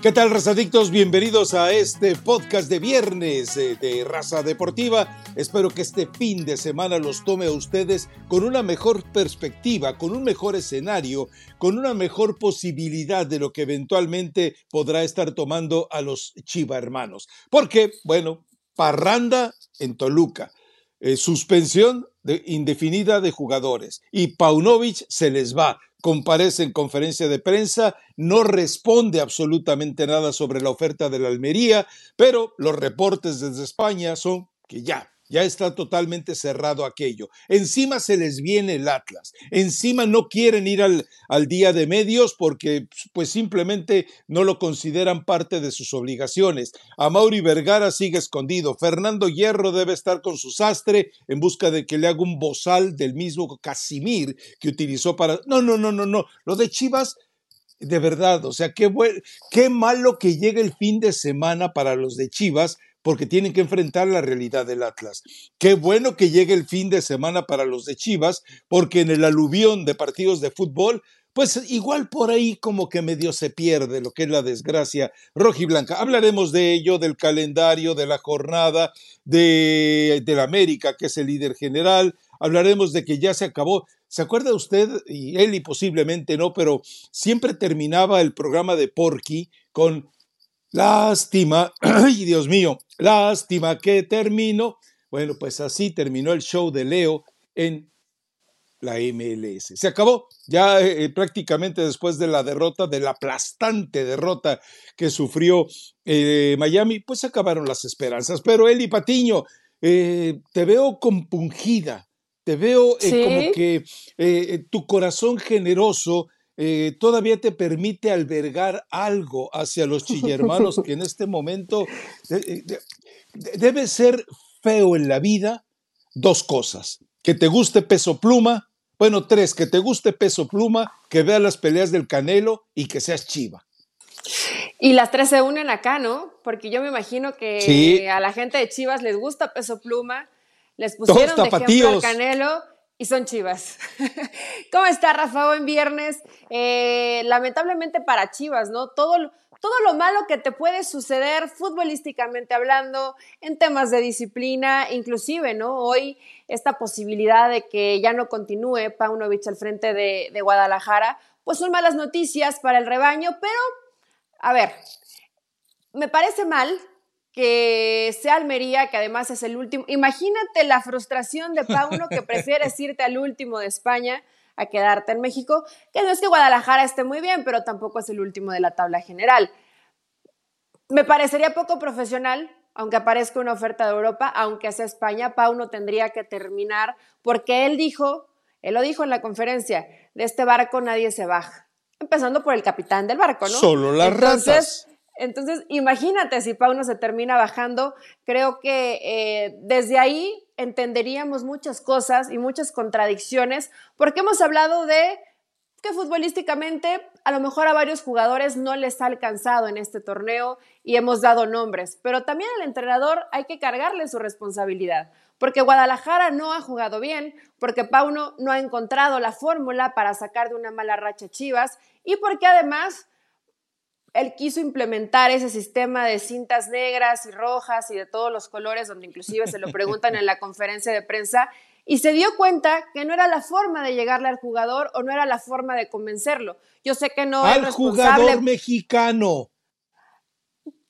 ¿Qué tal, razadictos? Bienvenidos a este podcast de viernes eh, de Raza Deportiva. Espero que este fin de semana los tome a ustedes con una mejor perspectiva, con un mejor escenario, con una mejor posibilidad de lo que eventualmente podrá estar tomando a los Chiva hermanos. Porque, bueno, parranda en Toluca, eh, suspensión indefinida de jugadores y Paunovic se les va comparece en conferencia de prensa, no responde absolutamente nada sobre la oferta de la Almería, pero los reportes desde España son que ya, ya está totalmente cerrado aquello. Encima se les viene el Atlas. Encima no quieren ir al, al, día de medios porque pues simplemente no lo consideran parte de sus obligaciones. A Mauri Vergara sigue escondido. Fernando Hierro debe estar con su sastre en busca de que le haga un bozal del mismo Casimir que utilizó para... No, no, no, no, no. Lo de Chivas de verdad, o sea, qué, qué malo que llegue el fin de semana para los de Chivas, porque tienen que enfrentar la realidad del Atlas. Qué bueno que llegue el fin de semana para los de Chivas, porque en el aluvión de partidos de fútbol, pues igual por ahí como que medio se pierde lo que es la desgracia rojiblanca. Hablaremos de ello, del calendario, de la jornada, de, la América, que es el líder general. Hablaremos de que ya se acabó. ¿Se acuerda usted? Y él y posiblemente no, pero siempre terminaba el programa de Porky con Lástima, ay Dios mío, lástima que termino. Bueno, pues así terminó el show de Leo en la MLS. Se acabó ya eh, eh, prácticamente después de la derrota, de la aplastante derrota que sufrió eh, Miami, pues acabaron las esperanzas. Pero Eli Patiño, te veo compungida, te veo como que tu corazón generoso eh, todavía te permite albergar algo hacia los chillermanos que en este momento eh, debe ser feo en la vida dos cosas. Que te guste peso pluma, bueno, tres, que te guste peso pluma, que veas las peleas del Canelo y que seas chiva. Y las tres se unen acá, ¿no? Porque yo me imagino que a la gente de Chivas les gusta peso pluma, les pusieron de ejemplo al Canelo y son Chivas. ¿Cómo está Rafa? en viernes. Eh, lamentablemente para Chivas, ¿no? Todo, todo lo malo que te puede suceder futbolísticamente hablando, en temas de disciplina, inclusive, ¿no? Hoy esta posibilidad de que ya no continúe Paunovic al frente de Guadalajara, pues son malas noticias para el rebaño, pero, a ver, me parece mal que sea Almería, que además es el último. Imagínate la frustración de Pauno que prefieres irte al último de España a quedarte en México, que no es que Guadalajara esté muy bien, pero tampoco es el último de la tabla general. Me parecería poco profesional, aunque aparezca una oferta de Europa, aunque sea España, Pauno tendría que terminar, porque él dijo, él lo dijo en la conferencia, de este barco nadie se baja. Empezando por el capitán del barco, ¿no? Solo las ratas. Entonces, imagínate si Pauno se termina bajando, creo que eh, desde ahí entenderíamos muchas cosas y muchas contradicciones, porque hemos hablado de que futbolísticamente a lo mejor a varios jugadores no les ha alcanzado en este torneo y hemos dado nombres, pero también al entrenador hay que cargarle su responsabilidad, porque Guadalajara no ha jugado bien, porque Pauno no ha encontrado la fórmula para sacar de una mala racha Chivas y porque además él quiso implementar ese sistema de cintas negras y rojas y de todos los colores, donde inclusive se lo preguntan en la conferencia de prensa, y se dio cuenta que no era la forma de llegarle al jugador o no era la forma de convencerlo. Yo sé que no al jugador mexicano.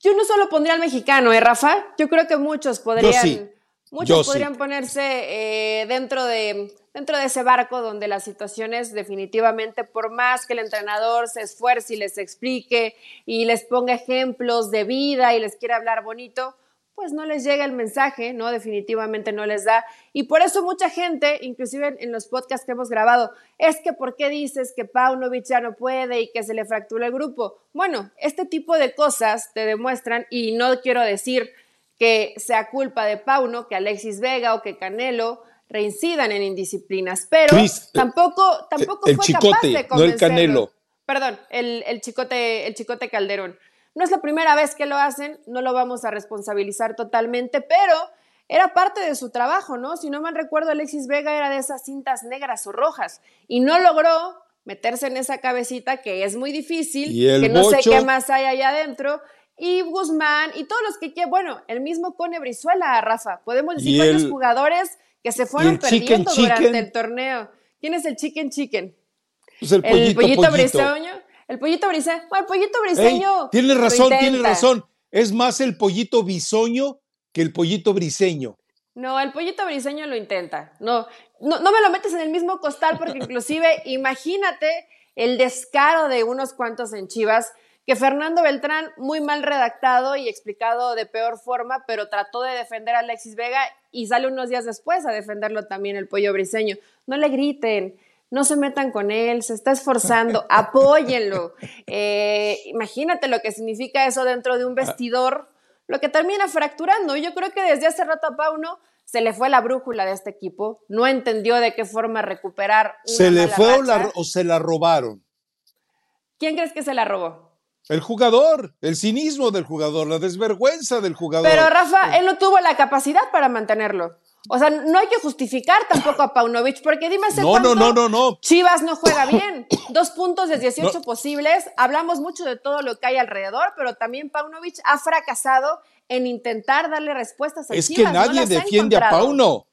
Yo no solo pondría al mexicano, ¿eh, Rafa? Yo creo que muchos podrían, muchos podrían ponerse eh, dentro de dentro de ese barco donde las situaciones definitivamente, por más que el entrenador se esfuerce y les explique y les ponga ejemplos de vida y les quiera hablar bonito, pues no les llega el mensaje, ¿no? Definitivamente no les da. Y por eso mucha gente, inclusive en los podcasts que hemos grabado, es que ¿por qué dices que Paunovic ya no puede y que se le fractura el grupo? Bueno, este tipo de cosas te demuestran, y no quiero decir que sea culpa de Pauno, que Alexis Vega o que Canelo reincidan en indisciplinas, pero tampoco, tampoco el fue chicote, capaz de No el canelo. Perdón, el, el, chicote, el chicote Calderón. No es la primera vez que lo hacen, no lo vamos a responsabilizar totalmente, pero era parte de su trabajo, ¿no? Si no mal recuerdo, Alexis Vega era de esas cintas negras o rojas y no logró meterse en esa cabecita que es muy difícil, que no sé qué más hay allá adentro. Y Guzmán y todos los que quieran, bueno, el mismo Cone Brizuela, Rafa, podemos decir varios jugadores que se fueron perdiendo durante el torneo. ¿Quién es el chicken chicken? Pues el, pollito, briseño. El pollito briseño. Bueno, el pollito briseño. tiene razón, tiene razón. Es más el pollito bisoño que el pollito briseño. No, el pollito briseño lo intenta. No, no, no me lo metes en el mismo costal porque inclusive imagínate el descaro de unos cuantos en Chivas que Fernando Beltrán, muy mal redactado y explicado de peor forma, pero trató de defender a Alexis Vega y sale unos días después a defenderlo también el pollo briseño. No le griten, no se metan con él, se está esforzando, apóyenlo. Eh, imagínate lo que significa eso dentro de un vestidor, lo que termina fracturando. Yo creo que desde hace rato a Pauno se le fue la brújula de este equipo, no entendió de qué forma recuperar. ¿Se le fue o se la robaron? ¿Quién crees que se la robó? El jugador, el cinismo del jugador, la desvergüenza del jugador. Pero Rafa, él no tuvo la capacidad para mantenerlo. O sea, no hay que justificar tampoco a Paunovic, porque dime hace no, no, no, no, no. Chivas no juega bien. Dos puntos de 18 posibles. Hablamos mucho de todo lo que hay alrededor, pero también Paunovic ha fracasado en intentar darle respuestas a es Chivas. Es que nadie defiende a Pauno.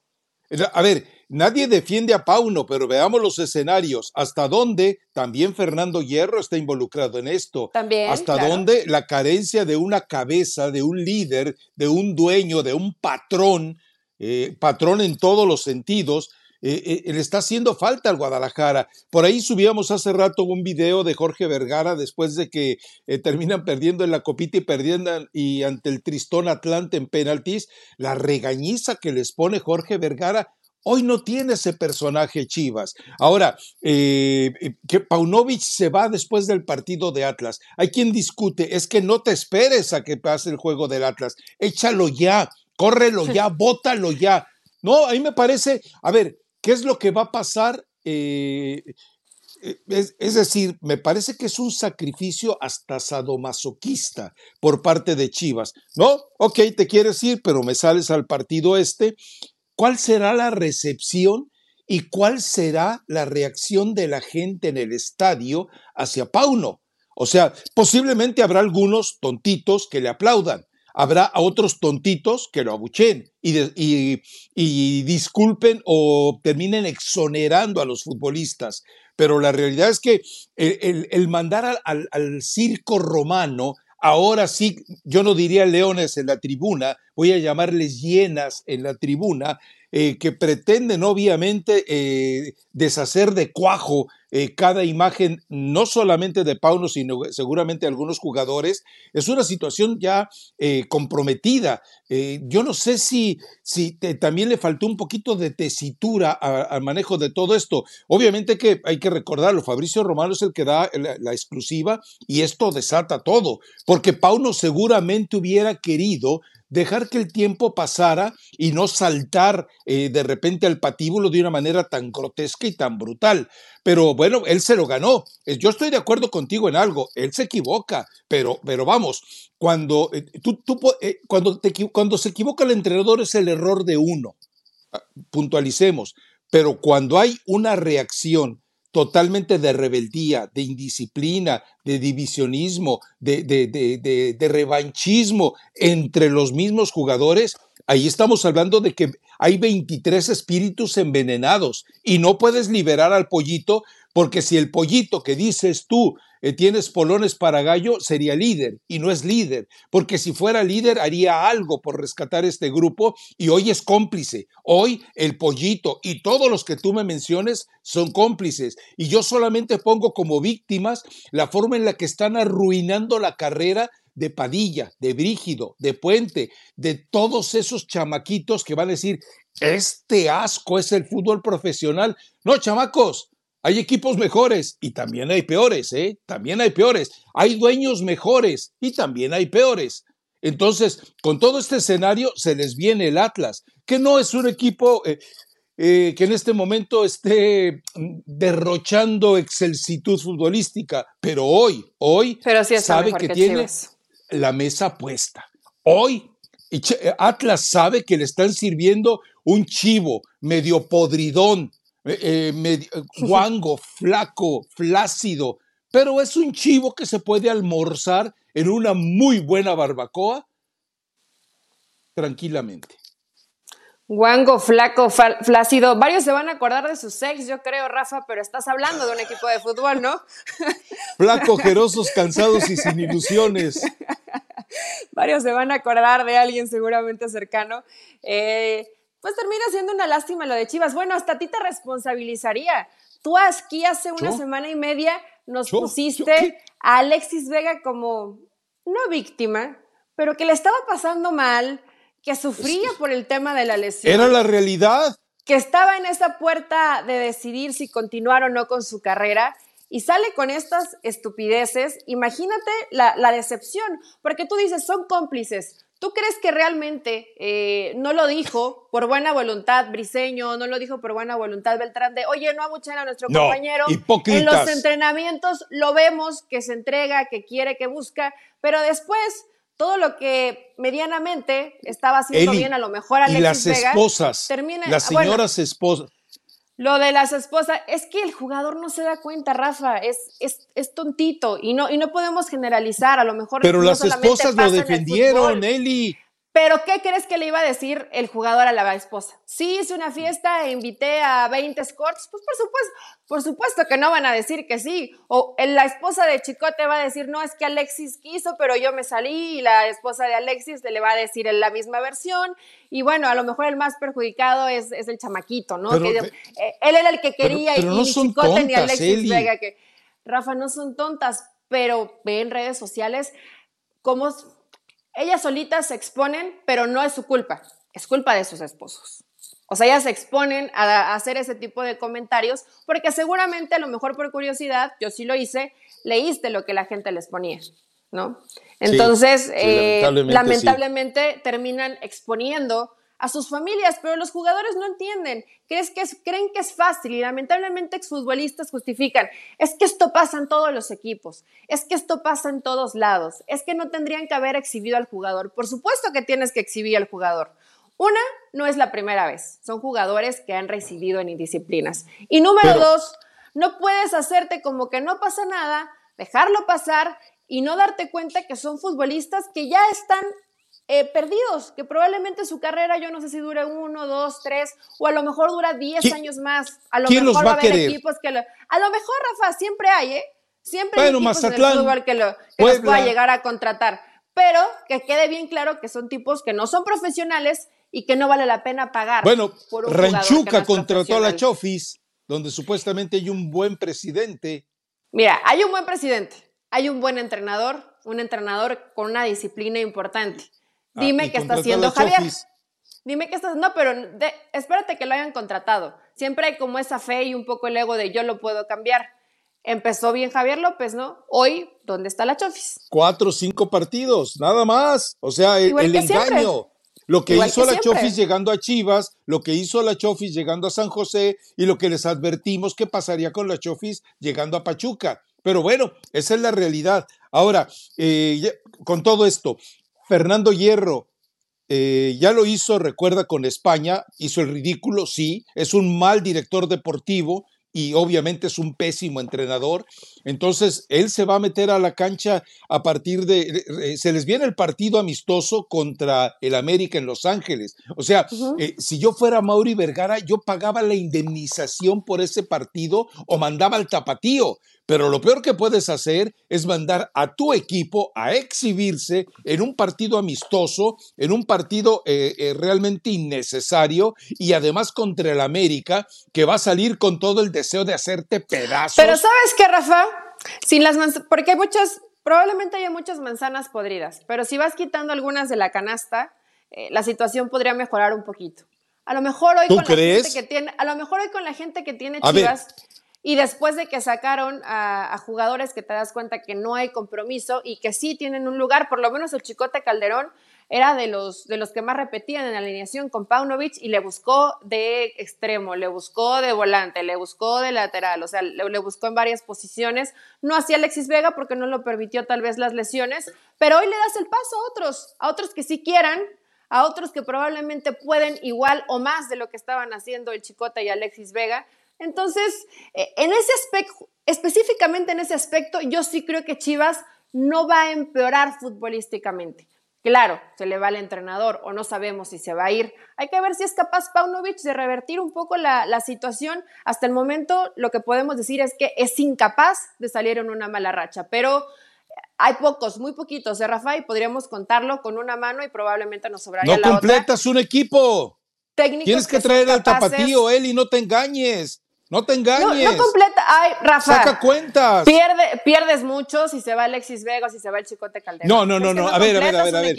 A ver, Nadie defiende a Pauno, pero veamos los escenarios. ¿Hasta dónde también Fernando Hierro está involucrado en esto? También. ¿Hasta dónde la carencia de una cabeza, de un líder, de un dueño, de un patrón, eh, patrón en todos los sentidos, eh, eh, le está haciendo falta al Guadalajara. Por ahí subíamos hace rato un video de Jorge Vergara después de que terminan perdiendo en la copita y perdiendo y ante el Tristón Atlante en penaltis, la regañiza que les pone Jorge Vergara Hoy no tiene ese personaje Chivas. Ahora, eh, eh, que Paunovic se va después del partido de Atlas. Hay quien discute, es que no te esperes a que pase el juego del Atlas. Échalo ya, córrelo ya, bótalo ya. No, a mí me parece, a ver, ¿qué es lo que va a pasar? Eh, es, es, decir, me parece que es un sacrificio hasta sadomasoquista por parte de Chivas. No, ok, te quieres ir, pero me sales al partido este ¿Cuál será la recepción y cuál será la reacción de la gente en el estadio hacia Pauno? O sea, posiblemente habrá algunos tontitos que le aplaudan, habrá otros tontitos que lo abuchen y, y, disculpen o terminen exonerando a los futbolistas. Pero la realidad es que el, mandar al circo romano ahora sí, yo no diría leones en la tribuna, voy a llamarles hienas en la tribuna, eh, que pretenden obviamente eh, deshacer de cuajo eh, cada imagen, no solamente de Pauno, sino seguramente algunos jugadores, es una situación ya comprometida. yo no sé si, si también le faltó un poquito de tesitura al manejo de todo esto. Obviamente que hay que recordarlo, Fabricio Romano es el que da la, la exclusiva y esto desata todo, porque Pauno seguramente hubiera querido dejar que el tiempo pasara y no saltar eh, de repente al patíbulo de una manera tan grotesca y tan brutal. Pero bueno, él se lo ganó. Eh, yo estoy de acuerdo contigo en algo, él se equivoca, pero, pero vamos, cuando, eh, tú, cuando, cuando se equivoca el entrenador es el error de uno, ah, puntualicemos, pero cuando hay una reacción totalmente de rebeldía, de indisciplina, de divisionismo, de, de, revanchismo entre los mismos jugadores, ahí estamos hablando de que hay 23 espíritus envenenados y no puedes liberar al pollito porque si el pollito que dices tú eh, tienes polones para gallo, sería líder y no es líder, porque si fuera líder haría algo por rescatar este grupo y hoy es cómplice. Hoy el pollito y todos los que tú me menciones son cómplices y yo solamente pongo como víctimas la forma en la que están arruinando la carrera de Padilla, de Brígido, de Puente, de todos esos chamaquitos que van a decir, este asco es el fútbol profesional. No, chamacos, hay equipos mejores y también hay peores, ¿eh? También hay peores. Hay dueños mejores y también hay peores. Entonces, con todo este escenario se les viene el Atlas, que no es un equipo eh, eh, que en este momento esté derrochando excelsitud futbolística, pero hoy, hoy sabe que, tiene la mesa puesta. Hoy Atlas sabe que le están sirviendo un chivo medio podridón, eh, eh, guango, flaco, flácido, pero es un chivo que se puede almorzar en una muy buena barbacoa tranquilamente. Guango, flaco, flácido. Varios se van a acordar de su sex, yo creo, Rafa, pero estás hablando de un equipo de fútbol, ¿no? Flaco, ojerosos, cansados y sin ilusiones. Varios se van a acordar de alguien seguramente cercano. Eh, pues termina siendo una lástima lo de Chivas. Bueno, hasta a ti te responsabilizaría. Tú aquí hace una semana y media nos pusiste a Alexis Vega como, no víctima, pero que le estaba pasando mal, que sufría por el tema de la lesión. Era la realidad. Que estaba en esa puerta de decidir si continuar o no con su carrera y sale con estas estupideces. Imagínate la, la decepción, porque tú dices, son cómplices. ¿Tú crees que realmente eh, no lo dijo por buena voluntad Briseño, no lo dijo por buena voluntad Beltrán de, oye, no abuchen a nuestro compañero? En los entrenamientos lo vemos que se entrega, que quiere, que busca, pero después todo lo que medianamente estaba haciendo bien, a lo mejor Alexis y las esposas, las ah, señoras esposas. Lo de las esposas, es que el jugador no se da cuenta, Rafa, es, es, es tontito y no, y no podemos generalizar, a lo mejor. Pero las esposas lo defendieron, Eli. Pero ¿qué crees que le iba a decir el jugador a la esposa? Sí, hice una fiesta e invité a 20 escorts. Pues por supuesto, por supuesto que no van a decir que sí. O la esposa de Chicote va a decir, no, es que Alexis quiso, pero yo me salí. Y la esposa de Alexis le va a decir en la misma versión. Y bueno, a lo mejor el más perjudicado es, el chamaquito, ¿no? Eh, él era el que quería y, ni Chicote ni Alexis Vega. Que, Rafa, no son tontas, pero ve en redes sociales cómo ellas solitas se exponen, pero no es su culpa, es culpa de sus esposos. O sea, ellas se exponen a, hacer ese tipo de comentarios porque seguramente, a lo mejor por curiosidad, yo sí lo hice, leíste lo que la gente les ponía, ¿no? Entonces, eh, lamentablemente terminan exponiendo a sus familias, pero los jugadores no entienden, ¿Crees que creen que es fácil y lamentablemente exfutbolistas justifican, es que esto pasa en todos los equipos, es que esto pasa en todos lados, es que no tendrían que haber exhibido al jugador. Por supuesto que tienes que exhibir al jugador. Una, no es la primera vez, son jugadores que han recibido en indisciplinas. Y número dos, no puedes hacerte como que no pasa nada, dejarlo pasar y no darte cuenta que son futbolistas que ya están eh, perdidos, que probablemente su carrera yo no sé si dure uno, dos, tres, o a lo mejor dura diez años más. A lo mejor va a haber equipos que lo, A lo mejor, Rafa, siempre hay, ¿eh? Siempre hay equipos en el fútbol que, lo, que los pueda llegar a contratar. Pero que quede bien claro que son tipos que no son profesionales y que no vale la pena pagar. Bueno, por un Ranchuca contrató a la Chofis, donde supuestamente hay un buen presidente. Mira, hay un buen presidente, hay un buen entrenador, un entrenador con una disciplina importante. Ah, Dime qué está haciendo Javier. Dime qué está No, pero espérate que lo hayan contratado. Siempre hay como esa fe y un poco el ego de yo lo puedo cambiar. Empezó bien Javier López, ¿no? Hoy, ¿dónde está la Chofis? Cuatro o cinco partidos, nada más. O sea, el, engaño. Lo que hizo la Chofis llegando a Chivas, lo que hizo la Chofis llegando a San José y lo que les advertimos que pasaría con la Chofis llegando a Pachuca. Pero bueno, esa es la realidad. Ahora, eh, con todo esto, Fernando Hierro eh, ya lo hizo, recuerda, con España, hizo el ridículo, sí, es un mal director deportivo y obviamente es un pésimo entrenador. Entonces, él se va a meter a la cancha a partir de, eh, se les viene el partido amistoso contra el América en Los Ángeles. O sea, eh, si yo fuera Mauri Vergara, yo pagaba la indemnización por ese partido o mandaba al tapatío. Pero lo peor que puedes hacer es mandar a tu equipo a exhibirse en un partido amistoso, en un partido eh, eh, realmente innecesario y además contra el América, que va a salir con todo el deseo de hacerte pedazos. Pero ¿sabes qué, Rafa? Sin las porque hay muchas, probablemente haya muchas manzanas podridas, pero si vas quitando algunas de la canasta, eh, la situación podría mejorar un poquito. A lo mejor hoy con la gente que tiene, a lo mejor hoy con la gente que tiene Chivas. Y después de que sacaron a, jugadores que te das cuenta que no hay compromiso y que sí tienen un lugar, por lo menos el Chicote Calderón era de los, de los que más repetían en alineación con Paunovic y le buscó de extremo, le buscó de volante, le buscó de lateral, o sea, le, buscó en varias posiciones. No hacía Alexis Vega porque no lo permitió tal vez las lesiones, pero hoy le das el paso a otros, a otros que sí quieran, a otros que probablemente pueden igual o más de lo que estaban haciendo el Chicote y Alexis Vega Entonces, eh, en ese aspecto, específicamente en ese aspecto, yo sí creo que Chivas no va a empeorar futbolísticamente. Claro, se le va al entrenador o no sabemos si se va a ir. Hay que ver si es capaz Paunovic de revertir un poco la, la, situación. Hasta el momento lo que podemos decir es que es incapaz de salir en una mala racha, pero hay pocos, muy poquitos de Rafa y podríamos contarlo con una mano y probablemente nos sobraría no la completas un equipo. Tienes que, traer al tapatío, Eli, no te engañes. No te engañes. No, completa. Ay, Rafa. Saca cuentas. Pierde, pierdes mucho si se va Alexis Vega, si se va el Chicote Calderón. No, no, no, no. A ver, a ver, a ver, a ver.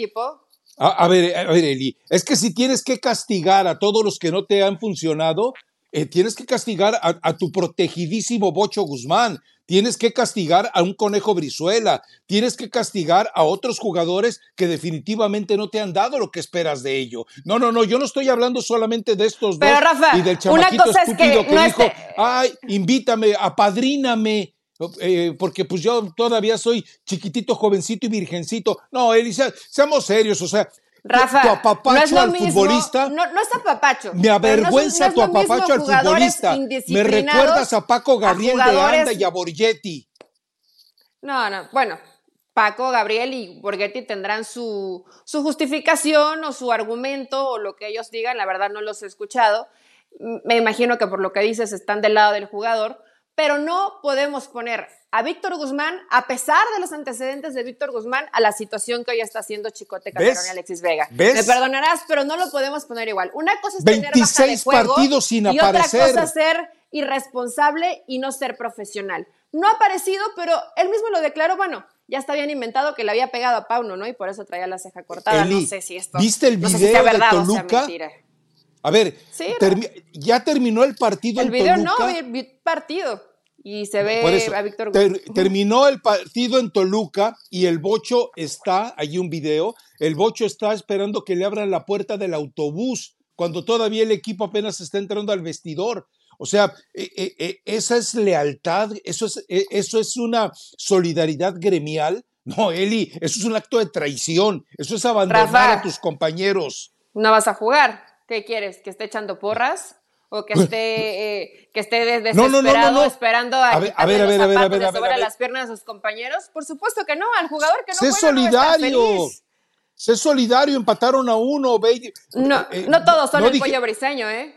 A, ver, a ver, Eli. Es que si tienes que castigar a todos los que no te han funcionado, eh, tienes que castigar a, a, tu protegidísimo Bocho Guzmán tienes que castigar a un conejo Brizuela, tienes que castigar a otros jugadores que definitivamente no te han dado lo que esperas de ello. No, no, no, yo no estoy hablando solamente de estos Pero, dos Rafa, y del chamaquito estúpido que, dijo, ay, invítame, apadríname. Eh, porque pues yo todavía soy chiquitito, jovencito y virgencito. No, Elisa, seamos serios, o sea, Rafa, tu apapacho no al futbolista. No, no es apapacho. Me avergüenza tu apapacho al futbolista. Me recuerdas a Paco Gabriel de Anda y a Borgetti. No, no, bueno, Paco, Gabriel y Borghetti tendrán su, su justificación o su argumento o lo que ellos digan, la verdad no los he escuchado. Me imagino que por lo que dices están del lado del jugador, pero no podemos poner a Víctor Guzmán, a pesar de los antecedentes de Víctor Guzmán, a la situación que hoy está haciendo Chicote Calderón y Alexis Vega. Me perdonarás, pero no lo podemos poner igual. Una cosa es 26 tener de juego partidos sin y aparecer. otra cosa es ser irresponsable y no ser profesional. No ha aparecido, pero él mismo lo declaró, bueno, ya está bien inventado que le había pegado a Pauno, ¿no? Y por eso traía la ceja cortada. no sé si esto. ¿Viste el video de Toluca? A ver, ya terminó el partido el en video Toluca. no, vi partido. Y se ve a Víctor Terminó el partido en Toluca y el Bocho está, allí un video, el Bocho está esperando que le abran la puerta del autobús cuando todavía el equipo apenas está entrando al vestidor. O sea, e, e, e, esa es lealtad, eso es, eso es una solidaridad gremial. No, Eli, eso es un acto de traición, eso es abandonar a tus compañeros. No vas a jugar. ¿Qué quieres? ¿Que esté echando porras? o que esté, eh, que esté desesperado esperando a, a ver, a ver, a ver, a ver, a ver, a ver, las piernas de sus compañeros? Por supuesto que no, al jugador que no sé solidario. No sé solidario, empataron a uno. no, eh, no todos son el pollo briseño, ¿eh?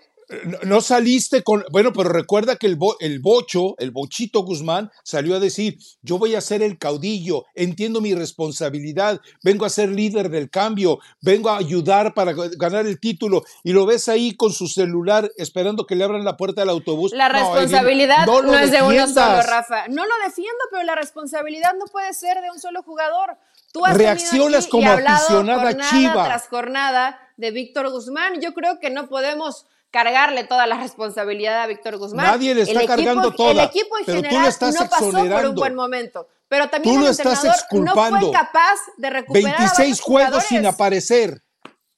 No, saliste con. Bueno, pero recuerda que el, el Bocho, el Bochito Guzmán, salió a decir: Yo voy a ser el caudillo, entiendo mi responsabilidad, vengo a ser líder del cambio, vengo a ayudar para ganar el título. Y lo ves ahí con su celular esperando que le abran la puerta del autobús. La responsabilidad no, es de uno solo, Rafa. No lo defiendo, pero la responsabilidad no puede ser de un solo jugador. Tú has Reaccionas como aficionada chiva. tras jornada de Víctor Guzmán. Yo creo que no podemos cargarle toda la responsabilidad a Víctor Guzmán. Nadie le está cargando toda. El equipo en general no pasó por un buen momento. Pero también tú el estás no fue capaz de recuperar 26 juegos sin aparecer.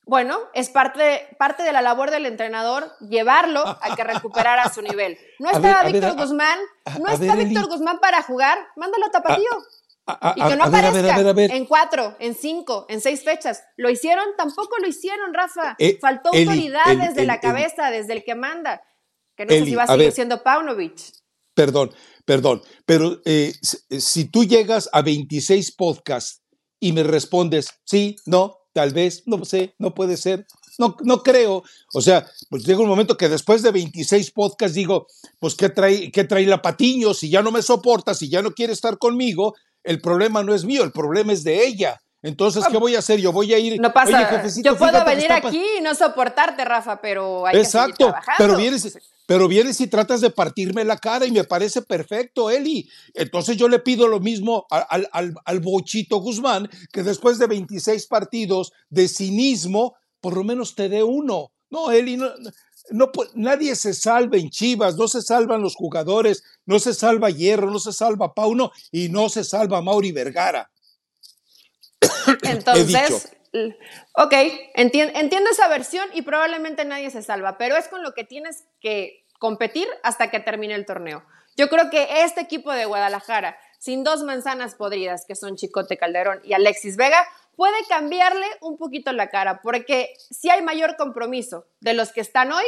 Bueno, es parte, parte de la labor del entrenador llevarlo a que recuperara su nivel. No estaba Víctor Guzmán, no está Víctor Guzmán para jugar, mándalo a Tapatío y que no aparezca en cuatro, en cinco, en seis fechas. ¿Lo hicieron? Tampoco lo hicieron, Rafa. Eh, Faltó autoridad desde la cabeza, desde el que manda. Que no sé si va a seguir siendo Paunovic. Perdón, perdón, pero eh, si tú llegas a 26 podcasts y me respondes, sí, no, tal vez, no sé, no puede ser, no, no creo. O sea, pues llega un momento que después de 26 podcasts digo, pues ¿qué trae, qué trae la patiño? Si ya no me soporta, si ya no quiere estar conmigo, el problema no es mío, el problema es de ella. Entonces, ¿qué voy a hacer? Yo voy a ir. No pasa. yo puedo venir aquí y no soportarte, Rafa, pero hay Exacto, que pero vienes, pero vienes y tratas de partirme la cara y me parece perfecto, Eli. Entonces yo le pido lo mismo al, al, al Bochito Guzmán, que después de 26 partidos de cinismo, por lo menos te dé uno. No, Eli, no, no, nadie se salva en Chivas, no se salvan los jugadores, no se salva Hierro, no se salva Pauno y no se salva Mauri Vergara. Entonces, ok, entiendo, entiendo esa versión y probablemente nadie se salva, pero es con lo que tienes que competir hasta que termine el torneo. Yo creo que este equipo de Guadalajara, sin dos manzanas podridas, que son Chicote Calderón y Alexis Vega, puede cambiarle un poquito la cara, porque si hay mayor compromiso de los que están hoy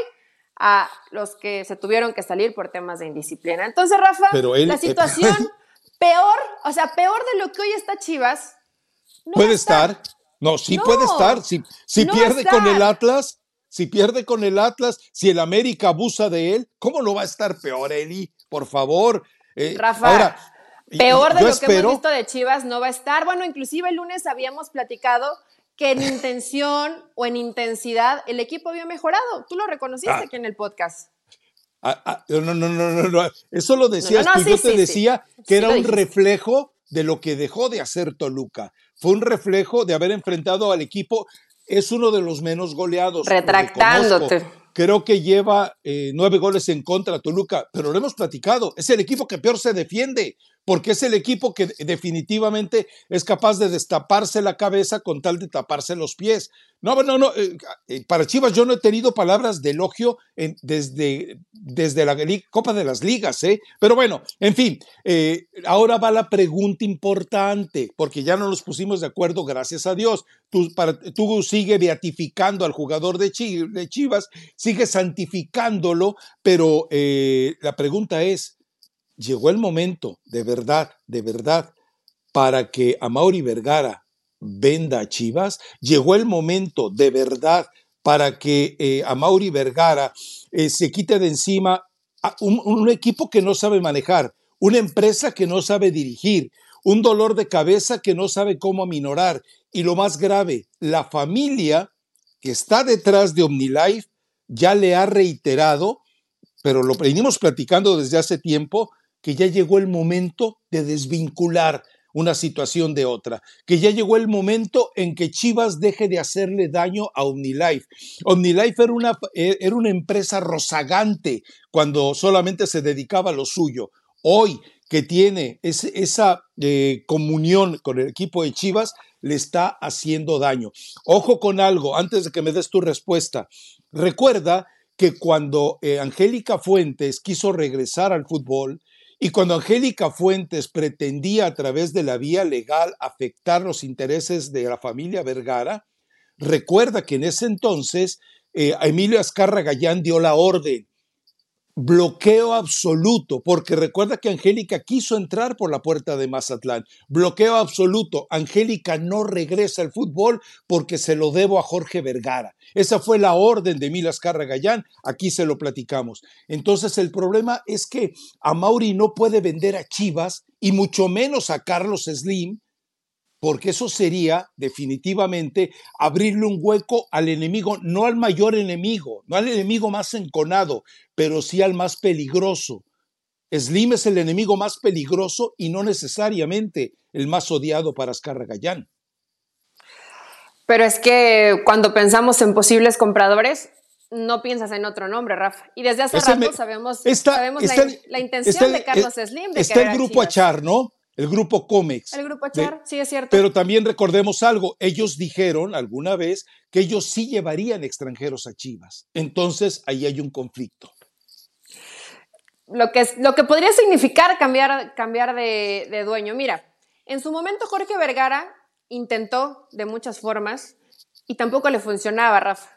a los que se tuvieron que salir por temas de indisciplina. Entonces, Rafa, la situación peor, o sea, peor de lo que hoy está Chivas. puede estar. No, sí puede estar. Si, si pierde con el Atlas, si pierde con el Atlas, si el América abusa de él, ¿cómo no va a estar peor, Eli? Por favor. Eh, Rafa, peor de lo que hemos visto de Chivas no va a estar. Bueno, inclusive el lunes habíamos platicado que en intención o en intensidad el equipo había mejorado. Tú lo reconociste ah. aquí en el podcast. Ah, ah, no, no, no, no, no, eso lo decías tú. yo te decía que era un reflejo de lo que dejó de hacer Toluca. Fue un reflejo de haber enfrentado al equipo. Es uno de los menos goleados. Retractándote. Creo que lleva eh, nueve goles en contra Toluca, pero lo hemos platicado. Es el equipo que peor se defiende porque es el equipo que definitivamente es capaz de destaparse la cabeza con tal de taparse los pies. No, no, no, eh, eh, para Chivas yo no he tenido palabras de elogio desde, desde la Copa de las Ligas, ¿eh? Pero bueno, en fin, eh, ahora va la pregunta importante, porque ya no nos pusimos de acuerdo, gracias a Dios. Tú, para, sigue beatificando al jugador de, de Chivas, sigue santificándolo, pero la pregunta es, llegó el momento, de verdad, de verdad, para que a Mauri Vergara venda a Chivas. Llegó el momento, de verdad, para que eh, a Mauri Vergara eh, se quite de encima un, un equipo que no sabe manejar, una empresa que no sabe dirigir, un dolor de cabeza que no sabe cómo aminorar. Y lo más grave, la familia que está detrás de OmniLife ya le ha reiterado, pero lo venimos platicando desde hace tiempo, que ya llegó el momento de desvincular una situación de otra, que ya llegó el momento en que Chivas deje de hacerle daño a OmniLife. OmniLife era una, eh, era una empresa rozagante cuando solamente se dedicaba a lo suyo. Hoy que tiene esa eh, comunión con el equipo de Chivas, le está haciendo daño. Ojo con algo, antes de que me des tu respuesta. Recuerda que cuando eh, Angélica Fuentes quiso regresar al fútbol, y cuando Angélica Fuentes pretendía a través de la vía legal afectar los intereses de la familia Vergara, recuerda que en ese entonces eh, Emilio Azcarra Gallán dio la orden bloqueo absoluto, porque recuerda que Angélica quiso entrar por la puerta de Mazatlán. Bloqueo absoluto. Angélica no regresa al fútbol porque se lo debo a Jorge Vergara. Esa fue la orden de Milas Gallán. Aquí se lo platicamos. Entonces el problema es que a Mauri no puede vender a Chivas y mucho menos a Carlos Slim porque eso sería definitivamente abrirle un hueco al enemigo, no al mayor enemigo, no al enemigo más enconado, pero sí al más peligroso. Slim es el enemigo más peligroso y no necesariamente el más odiado para Azcarra Gallán. Pero es que cuando pensamos en posibles compradores, no piensas en otro nombre, Rafa. Y desde hace rato sabemos, la, intención de Carlos Slim. De está el grupo Achar, ¿no? El grupo Comex. El grupo Char, sí es cierto. Pero también recordemos algo, ellos dijeron alguna vez que ellos sí llevarían extranjeros a Chivas. Entonces ahí hay un conflicto. Lo que, lo que podría significar cambiar, cambiar de, de dueño. Mira, en su momento Jorge Vergara intentó de muchas formas y tampoco le funcionaba, Rafa.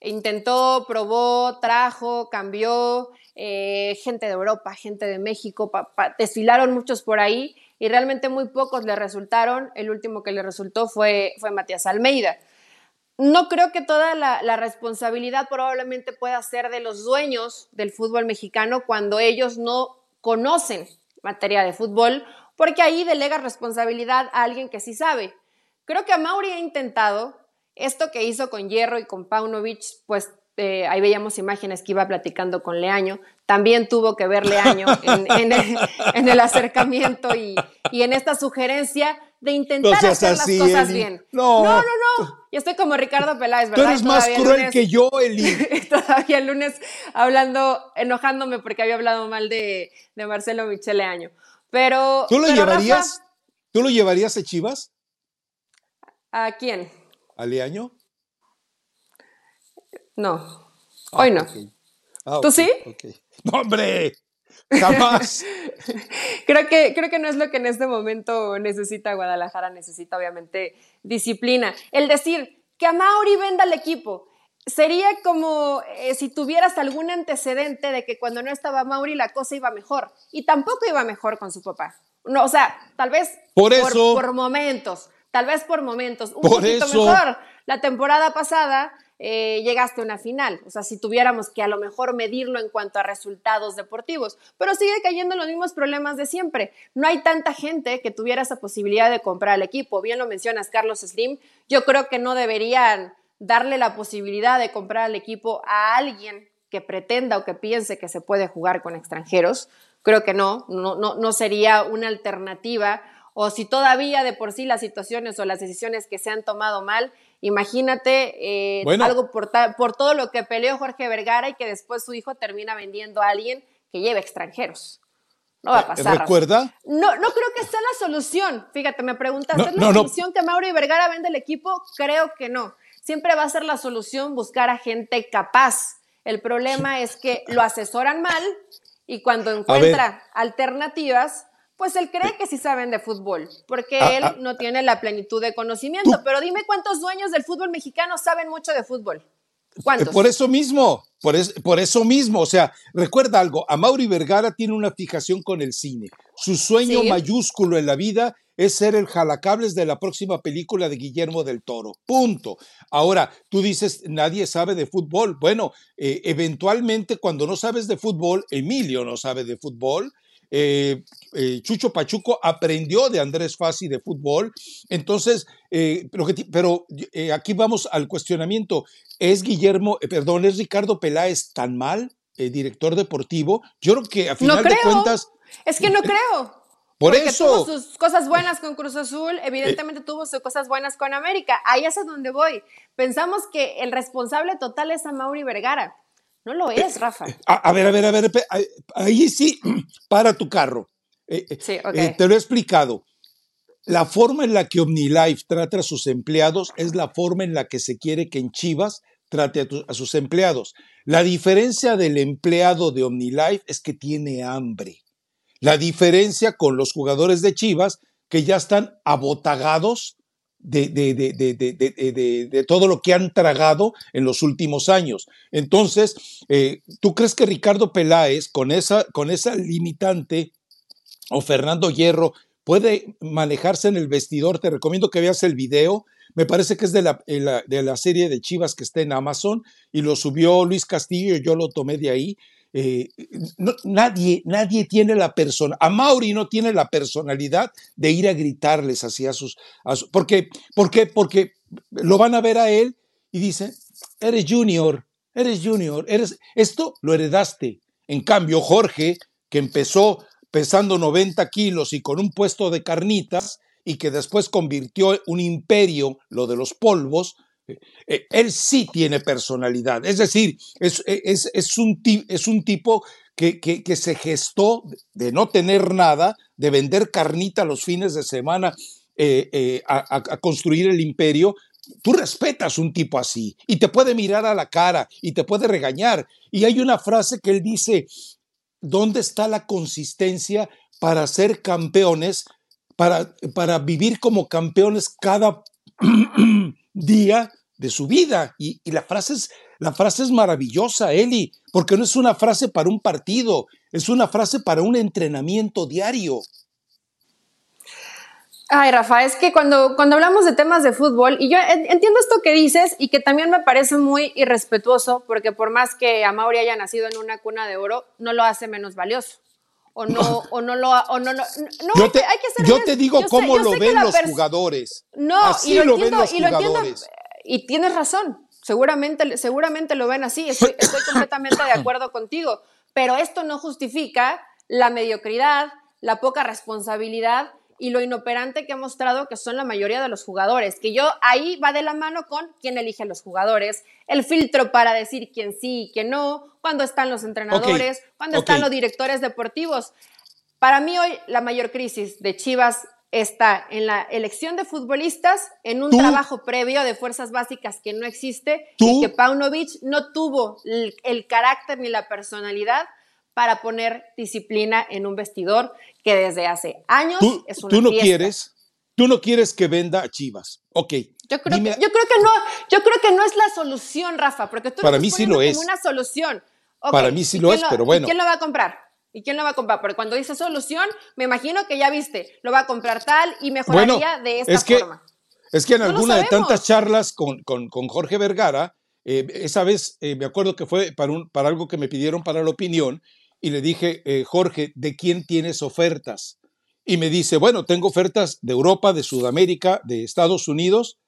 Intentó, probó, trajo, cambió, eh, gente de Europa, gente de México, desfilaron muchos por ahí y realmente muy pocos le resultaron. El último que le resultó fue, fue Matías Almeida. No creo que toda la, responsabilidad probablemente pueda ser de los dueños del fútbol mexicano cuando ellos no conocen materia de fútbol, porque ahí delega responsabilidad a alguien que sí sabe. Creo que a Mauri ha intentado esto que hizo con Hierro y con Paunovic, pues eh, ahí veíamos imágenes que iba platicando con Leaño, también tuvo que ver Leaño en, el, acercamiento y, en esta sugerencia de intentar hacer las cosas bien. No. no, no, no. Yo estoy como Ricardo Peláez, ¿verdad? Tú eres más cruel que yo, Eli. todavía el lunes hablando, enojándome porque había hablado mal de, Marcelo Michele Año. Pero. ¿Tú lo llevarías? ¿Tú lo llevarías a Chivas? ¿A quién? ¿A Leaño? No. Ah, Hoy no. Ah, ¿Tú sí? ¡No, hombre! Jamás. creo, que, creo que no es lo que en este momento necesita Guadalajara, necesita obviamente disciplina. El decir que a Mauri venda el equipo sería como eh, si tuvieras algún antecedente de que cuando no estaba Mauri la cosa iba mejor. Y tampoco iba mejor con su papá. No, o sea, tal vez por, eso, por, momentos, tal vez por momentos, un poquito mejor. La temporada pasada eh, llegaste a una final. O sea, si tuviéramos que a lo mejor medirlo en cuanto a resultados deportivos, pero sigue cayendo en los mismos problemas de siempre. No hay tanta gente que tuviera esa posibilidad de comprar el equipo. Bien lo mencionas, Carlos Slim. Yo creo que no deberían darle la posibilidad de comprar el equipo a alguien que pretenda o que piense que se puede jugar con extranjeros. Creo que no, no, no, no sería una alternativa. O si todavía de por sí las situaciones o las decisiones que se han tomado mal Imagínate eh, algo por, por todo lo que peleó Jorge Vergara y que después su hijo termina vendiendo a alguien que lleve extranjeros. No va a eh, pasar. ¿Recuerda? No, no creo que sea la solución. Fíjate, me preguntaste, ¿es la solución que Mauro y Vergara vende el equipo? Creo que no. Siempre va a ser la solución buscar a gente capaz. El problema es que lo asesoran mal y cuando encuentra alternativas, pues él cree que sí saben de fútbol, porque ah, él ah. no tiene la plenitud de conocimiento. Pero dime cuántos dueños del fútbol mexicano saben mucho de fútbol. ¿Cuántos? Por eso mismo, por, por eso mismo. O sea, recuerda algo, a Mauri Vergara tiene una fijación con el cine. Su sueño mayúsculo en la vida es ser el jalacables de la próxima película de Guillermo del Toro. Punto. Ahora, tú dices, nadie sabe de fútbol. Bueno, eh, eventualmente cuando no sabes de fútbol, Emilio no sabe de fútbol, eh, eh, Chucho Pachuco aprendió de Andrés Fassi de fútbol. Entonces, eh, pero, aquí vamos al cuestionamiento. ¿Es Guillermo, perdón, es Ricardo Peláez tan mal, director deportivo? Yo creo que a final de cuentas... Es que no creo. Por Porque eso. tuvo sus cosas buenas con Cruz Azul, evidentemente tuvo sus cosas buenas con América. Ahí es a donde voy. Pensamos que el responsable total es a Mauri Vergara. No lo es, eh, Rafa. A, ver, a ver, a ver, ahí sí, para tu carro. Eh, eh, sí, te lo he explicado. La forma en la que OmniLife trata a sus empleados es la forma en la que se quiere que en Chivas trate a, sus empleados. La diferencia del empleado de OmniLife es que tiene hambre. La diferencia con los jugadores de Chivas que ya están abotagados de, de, todo lo que han tragado en los últimos años. Entonces, eh, ¿tú crees que Ricardo Peláez, con esa, con esa limitante, o Fernando Hierro, puede manejarse en el vestidor? Te recomiendo que veas el video. Me parece que es de la, de la serie de Chivas que está en Amazon y lo subió Luis Castillo, yo lo tomé de ahí. Eh, nadie, nadie tiene la persona, a Mauri no tiene la personalidad de ir a gritarles así a sus, ¿por qué? Porque lo van a ver a él y dicen, eres junior, eres junior, eres, esto lo heredaste. En cambio, Jorge, que empezó pesando 90 kilos y con un puesto de carnitas y que después convirtió un imperio, lo de los polvos, eh, él sí tiene personalidad, es decir, es, un, es un, tipo que, que, se gestó de no tener nada, de vender carnita los fines de semana eh, eh, a, construir el imperio. Tú respetas un tipo así y te puede mirar a la cara y te puede regañar. Y hay una frase que él dice, ¿dónde está la consistencia para ser campeones, para, para vivir como campeones cada día de su vida. Y, la, frase es, la frase es maravillosa, Eli, porque no es una frase para un partido, es una frase para un entrenamiento diario. Ay, Rafa, es que cuando, cuando hablamos de temas de fútbol, y yo entiendo esto que dices y que también me parece muy irrespetuoso, porque por más que Amaury haya nacido en una cuna de oro, no lo hace menos valioso. O no, o no lo, o no, no, yo te, hay que yo te digo cómo lo ven los jugadores. No, Así lo, entiendo, y lo entiendo, y tienes razón, seguramente, seguramente lo ven así, estoy, completamente de acuerdo contigo, pero esto no justifica la mediocridad, la poca responsabilidad y lo inoperante que ha mostrado que son la mayoría de los jugadores, que yo ahí va de la mano con quién elige a los jugadores, el filtro para decir quién sí y quién no, cuándo están los entrenadores, cuándo están los directores deportivos. Para mí hoy la mayor crisis de Chivas está en la elección de futbolistas, en un trabajo previo de fuerzas básicas que no existe y que Paunovic no tuvo el, carácter ni la personalidad para poner disciplina en un vestidor que desde hace años es una tú no quieres Tú no quieres que venda a Chivas. Ok, Yo creo, que, yo creo que no, yo creo que no es la solución, Rafa, porque tú para mí sí lo es. una solución. para mí sí lo es, pero bueno. ¿Quién lo va a comprar? ¿Y quién lo va a comprar? Porque cuando dice solución, me imagino que ya viste, lo va a comprar tal y mejoraría de esta es que, forma. Es que en alguna de tantas charlas con, Jorge Vergara, eh, esa vez eh, me acuerdo que fue para, un, para algo que me pidieron para la opinión y le dije, eh, Jorge, ¿de quién tienes ofertas? Y me dice, bueno, tengo ofertas de Europa, de Sudamérica, de Estados Unidos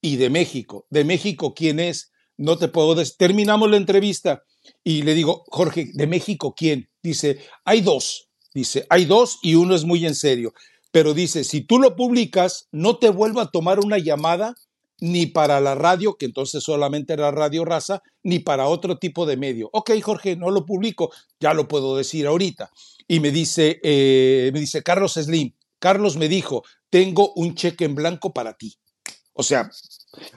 y de México. ¿De México quién es? No te puedo decir. Terminamos la entrevista y le digo, Jorge, ¿de México quién? Dice, hay dos. Dice, hay dos y uno es muy en serio. Pero dice, si tú lo publicas, no te vuelvo a tomar una llamada ni para la radio, que entonces solamente era Radio Raza, ni para otro tipo de medio. Ok, Jorge, no lo publico, ya lo puedo decir ahorita. Y me dice, eh, me dice Carlos Slim, Carlos me dijo, tengo un cheque en blanco para ti. O sea,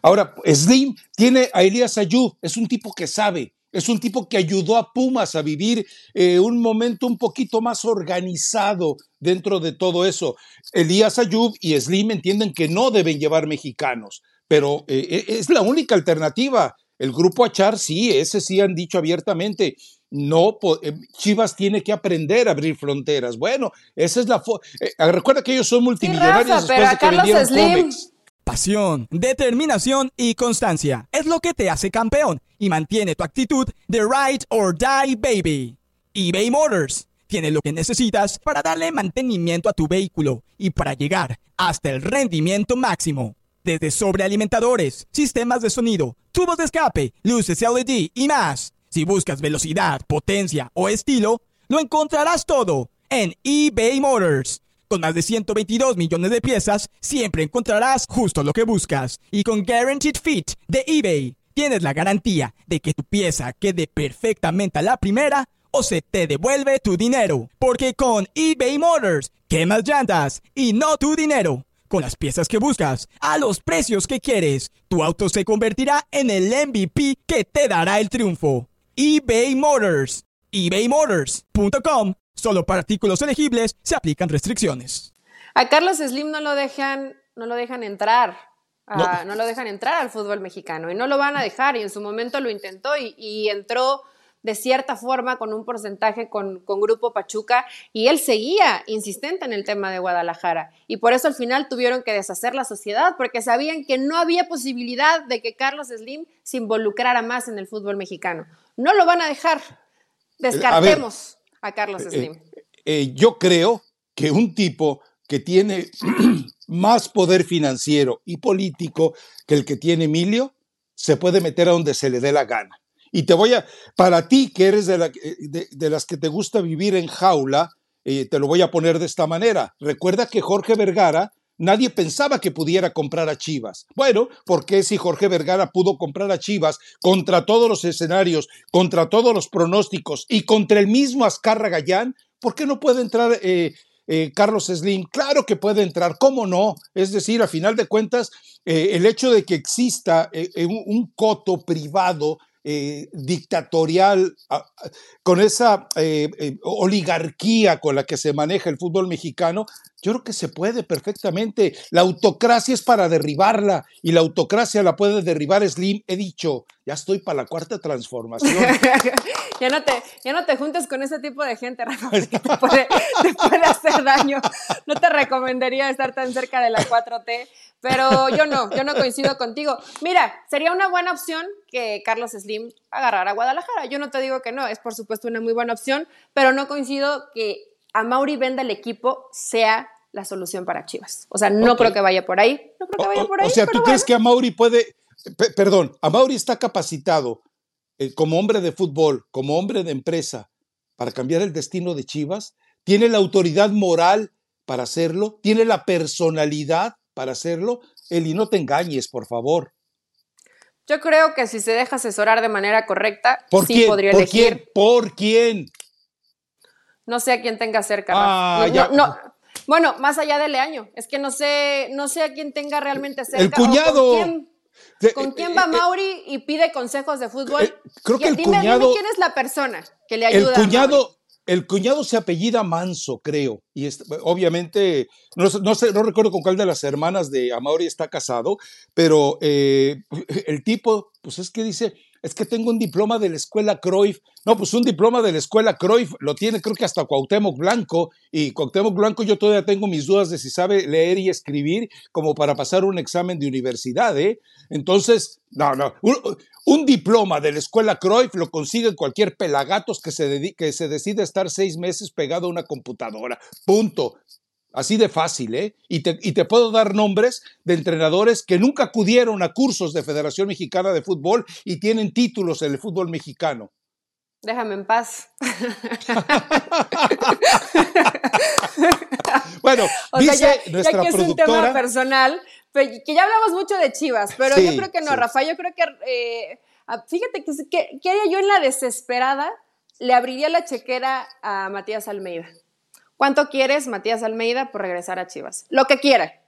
ahora Slim tiene a Elías Ayub, es un tipo que sabe, es un tipo que ayudó a Pumas a vivir eh, un momento un poquito más organizado dentro de todo eso. Elías Ayub y Slim entienden que no deben llevar mexicanos, pero eh, e, es la única alternativa. El grupo Achar, sí, ese sí han dicho abiertamente. No, eh, Chivas tiene que aprender a abrir fronteras. Bueno, esa es la. Eh, recuerda que ellos son multimillonarios después de que vendieron Slim. Pasión, determinación y constancia es lo que te hace campeón y mantiene tu actitud de ride or die baby. eBay Motors tiene lo que necesitas para darle mantenimiento a tu vehículo y para llegar hasta el rendimiento máximo desde sobrealimentadores, sistemas de sonido, tubos de escape, luces LED y más. Si buscas velocidad, potencia o estilo, lo encontrarás todo en eBay Motors. Con más de 122 millones de piezas, siempre encontrarás justo lo que buscas. Y con Guaranteed Fit de eBay, tienes la garantía de que tu pieza quede perfectamente a la primera o se te devuelve tu dinero. Porque con eBay Motors, quemas llantas y no tu dinero con las piezas que buscas, a los precios que quieres. Tu auto se convertirá en el MVP que te dará el triunfo. eBay Motors. ebaymotors.com. Solo para artículos elegibles se aplican restricciones. A Carlos Slim no lo dejan, no lo dejan entrar. No. no. lo dejan entrar al fútbol mexicano y no lo van a dejar. Y en su momento lo intentó y, y entró de cierta forma con un porcentaje con, Grupo Pachuca y él seguía insistente en el tema de Guadalajara. Y por eso al final tuvieron que deshacer la sociedad porque sabían que no había posibilidad de que Carlos Slim se involucrara más en el fútbol mexicano. No lo van a dejar. Descartemos a, Carlos eh, Slim. Eh, yo creo que un tipo que tiene más poder financiero y político que el que tiene Emilio, se puede meter a donde se le dé la gana. Y te voy a, para ti que eres de, eh, de, las que te gusta vivir en jaula, eh, te lo voy a poner de esta manera. Recuerda que Jorge Vergara, nadie pensaba que pudiera comprar a Chivas. Bueno, porque si Jorge Vergara pudo comprar a Chivas contra todos los escenarios, contra todos los pronósticos y contra el mismo Azcarra Gallán, ¿por qué no puede entrar eh, Carlos Slim? Claro que puede entrar, ¿cómo no? Es decir, a final de cuentas, el hecho de que exista un coto privado eh, dictatorial, con esa eh, eh, oligarquía con la que se maneja el fútbol mexicano, yo creo que se puede perfectamente. La autocracia es para derribarla y la autocracia la puede derribar Slim. He dicho, ya estoy para la cuarta transformación. ya, no te, ya no te juntes con ese tipo de gente, Rafa, porque te puede, te puede hacer daño. No te recomendaría estar tan cerca de la 4T, pero yo no, yo no coincido contigo. Mira, sería una buena opción que Carlos Slim agarrara Guadalajara. Yo no te digo que no, es por supuesto una muy buena opción, pero no coincido que a Mauri venda el equipo sea la solución para Chivas. O sea, no creo que vaya por ahí. No creo que vaya por ahí. O sea, ¿tú crees que a Mauri puede, perdón, a Mauri está capacitado eh, como hombre de fútbol, como hombre de empresa, para cambiar el destino de Chivas? ¿Tiene la autoridad moral para hacerlo? ¿Tiene la personalidad para hacerlo? Eli, no te engañes, por favor. Yo creo que si se deja asesorar de manera correcta, ¿Por sí podría ¿Por elegir. Quién? ¿Por quién? No sé a quién tenga cerca. Ah, bueno, más allá de Leaño, es que no sé, no sé a quién tenga realmente cerca. El cuñado. con quién, va eh, eh, Mauri y pide consejos de fútbol? Eh, creo que el cuñado. Dime quién es la persona que le ayuda. El cuñado, el cuñado se apellida Manso, creo, y obviamente, no, sé, no recuerdo con cuál de las hermanas de Amaury está casado, pero eh, el tipo, pues es que dice, es que tengo un diploma de la escuela Cruyff. No, pues un diploma de la escuela Cruyff lo tiene creo que hasta Cuauhtémoc Blanco y Cuauhtémoc Blanco yo todavía tengo mis dudas de si sabe leer y escribir como para pasar un examen de universidad, ¿eh? Entonces, no, no, un, diploma de la escuela Cruyff lo consigue cualquier pelagatos que se, que se decide estar seis meses pegado a una computadora. Punto. Así de fácil, ¿eh? Y te, y te, puedo dar nombres de entrenadores que nunca acudieron a cursos de Federación Mexicana de Fútbol y tienen títulos en el fútbol mexicano. Déjame en paz. bueno, dice nuestra ya que es un tema personal, que ya hablamos mucho de Chivas, pero yo creo que no, Rafa, yo creo que, eh, fíjate que, que, que haría yo en la desesperada, le abriría la chequera a Matías Almeida. ¿Cuánto quieres, Matías Almeida, por regresar a Chivas? Lo que quiera,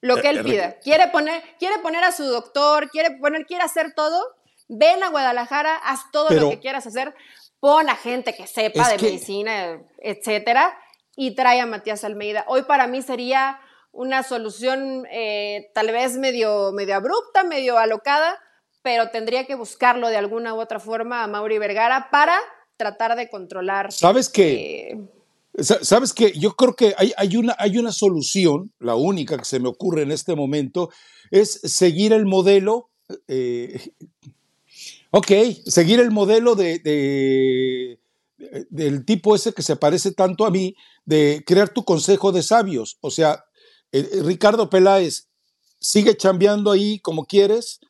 lo que él eh, pida. Quiere poner, quiere poner a su doctor, quiere poner, quiere hacer todo. Ven a Guadalajara, haz todo lo que quieras hacer, pon a gente que sepa de medicina, etcétera, y trae a Matías Almeida. Hoy para mí sería una solución eh, tal vez medio, medio abrupta, medio alocada, pero tendría que buscarlo de alguna u otra forma a Mauri Vergara para tratar de controlar. ¿Sabes qué? Eh, Sabes que yo creo que hay, una, hay una solución, la única que se me ocurre en este momento, es seguir el modelo, eh, ok, seguir el modelo de, del tipo ese que se parece tanto a mí, de crear tu consejo de sabios. O sea, eh, Ricardo Peláez, sigue chambeando ahí como quieres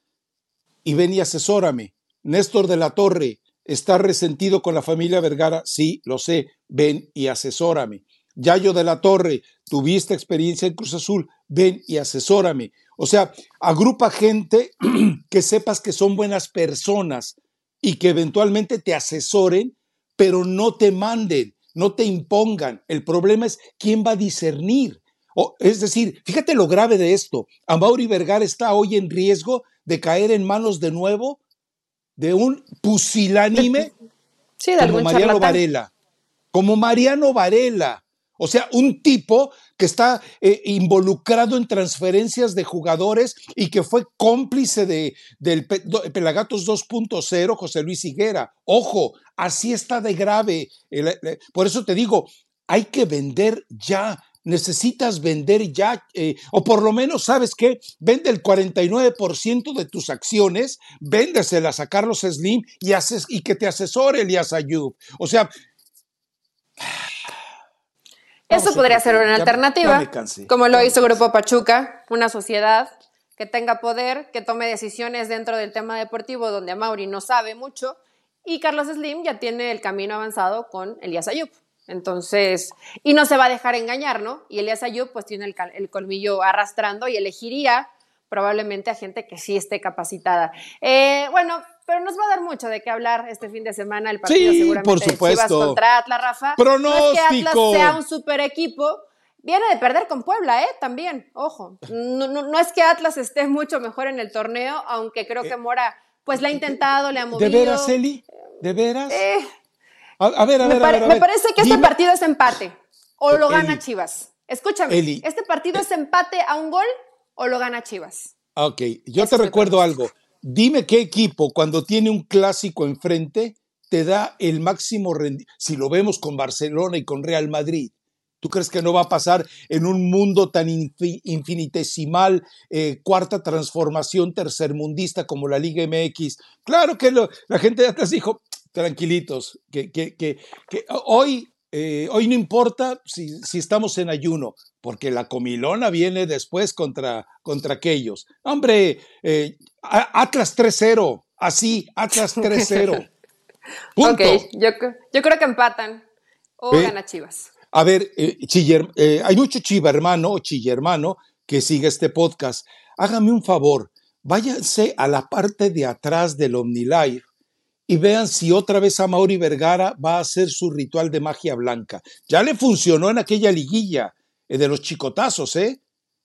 y ven y asesórame. Néstor de la Torre, ¿Estás resentido con la familia Vergara? Sí, lo sé. Ven y asesórame. Yayo de la Torre, tuviste experiencia en Cruz Azul. Ven y asesórame. O sea, agrupa gente que sepas que son buenas personas y que eventualmente te asesoren, pero no te manden, no te impongan. El problema es quién va a discernir. O, es decir, fíjate lo grave de esto. Amaury Vergara está hoy en riesgo de caer en manos de nuevo de un pusilánime como Mariano Varela. Como Mariano Varela. O sea, un tipo que está eh, involucrado en transferencias de jugadores y que fue cómplice de, del Pelagatos 2.0, José Luis Higuera. Ojo, así está de grave. Por eso te digo, hay que vender ya necesitas vender ya, eh, o por lo menos, ¿sabes qué? Vende el 49% de tus acciones, véndeselas a Carlos Slim y, haces, y que te asesore Elías Ayub. O sea... Eso podría ser una alternativa, como lo hizo Grupo Pachuca, una sociedad que tenga poder, que tome decisiones dentro del tema deportivo donde Mauri no sabe mucho y Carlos Slim ya tiene el camino avanzado con Elías Ayub. Entonces, y no se va a dejar engañar, ¿no? Y Elias Ayub pues tiene el, colmillo arrastrando y elegiría probablemente a gente que sí esté capacitada. Eh, bueno, pero nos va a dar mucho de qué hablar este fin de semana el partido sí, seguramente por supuesto. contra Atlas, Rafa. Pronóstico. No es que Atlas sea un super equipo, viene de perder con Puebla, ¿eh? También, ojo. No, es que Atlas esté mucho mejor en el torneo, aunque creo que eh, Mora pues la ha intentado, le ha movido. ¿De veras, Eli? ¿De veras? Eh, a, ver, a ver, me, a ver, me parece que este partido es empate. O lo gana Chivas. Escúchame. Este partido es empate a un gol o lo gana Chivas. Ok, yo te recuerdo algo. Dime qué equipo cuando tiene un clásico enfrente te da el máximo rendimiento. Si lo vemos con Barcelona y con Real Madrid, ¿tú crees que no va a pasar en un mundo tan infinitesimal, eh, cuarta transformación tercermundista como la Liga MX? Claro que la gente ya te dijo, tranquilitos, que, que, que, hoy, eh, hoy no importa si, si, estamos en ayuno, porque la comilona viene después contra, contra aquellos. Hombre, eh, Atlas 3-0, así, Atlas 3-0. ok, yo, yo, creo que empatan o eh, gana Chivas. A ver, Chiller, hay mucho chiva hermano o chilla hermano que sigue este podcast. Hágame un favor, váyanse a la parte de atrás del OmniLive y vean si otra vez a Mauri Vergara va a hacer su ritual de magia blanca. Ya le funcionó en aquella liguilla eh, de los chicotazos, ¿eh?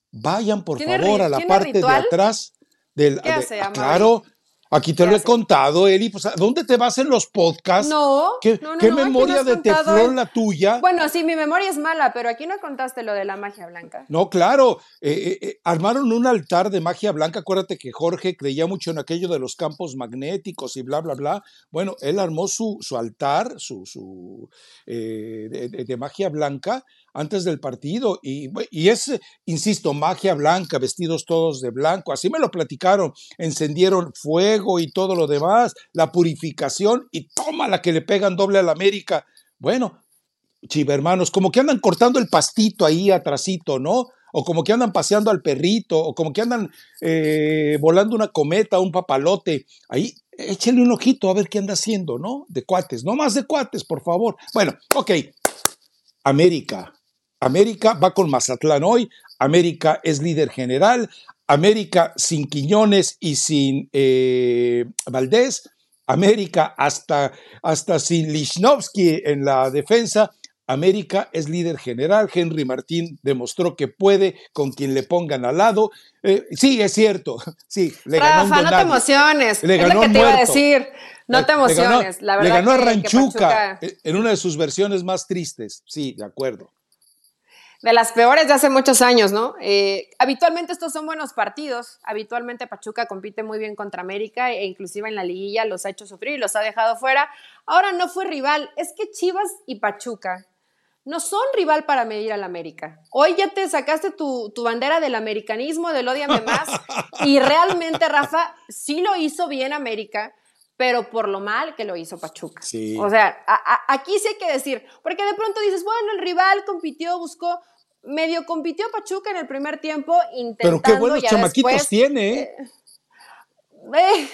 Vayan por favor a la parte de atrás del. ¿Qué hace, claro, Aquí te lo he contado, Eli. Pues, ¿Dónde te vas en los podcasts? No. ¿Qué, no, ¿qué memoria de teflón la tuya? Bueno, sí, mi memoria es mala, pero aquí no contaste lo de la magia blanca. No, claro. Eh, eh, eh, armaron un altar de magia blanca. Acuérdate que Jorge creía mucho en aquello de los campos magnéticos y bla, bla, bla. Bueno, él armó su, su altar su, su de, magia blanca antes del partido. Y, y es, insisto, magia blanca, vestidos todos de blanco. Así me lo platicaron. Encendieron fuego y todo lo demás, la purificación y toma la que le pegan doble a la América. Bueno, chiva hermanos, como que andan cortando el pastito ahí atrasito, ¿no? O como que andan paseando al perrito, o como que andan eh, volando una cometa, un papalote. Ahí, échenle un ojito a ver qué anda haciendo, ¿no? De cuates, no más de cuates, por favor. Bueno, ok. América, América va con Mazatlán hoy. América es líder general. América sin Quiñones y sin eh, Valdés. América hasta, hasta sin Lichnowsky en la defensa. América es líder general. Henry Martín demostró que puede con quien le pongan al lado. Eh, sí, es cierto. Sí, le ganó Rafa, no te emociones. Le ganó es lo que te iba a decir. No te emociones. Le ganó, le ganó a Ranchuca en una de sus versiones más tristes. Sí, de acuerdo de las peores de hace muchos años, ¿no? Eh, habitualmente estos son buenos partidos. Habitualmente Pachuca compite muy bien contra América e inclusive en la liguilla los ha hecho sufrir y los ha dejado fuera. Ahora no fue rival. Es que Chivas y Pachuca no son rival para medir al América. Hoy ya te sacaste tu, tu bandera del americanismo, del odiame más. y realmente, Rafa, sí lo hizo bien América pero por lo mal que lo hizo Pachuca. O sea, aquí sí hay que decir, porque de pronto dices, bueno, el rival compitió, buscó, medio compitió Pachuca en el primer tiempo, intentando. Pero qué buenos chamaquitos tiene. ¿eh? eh, eh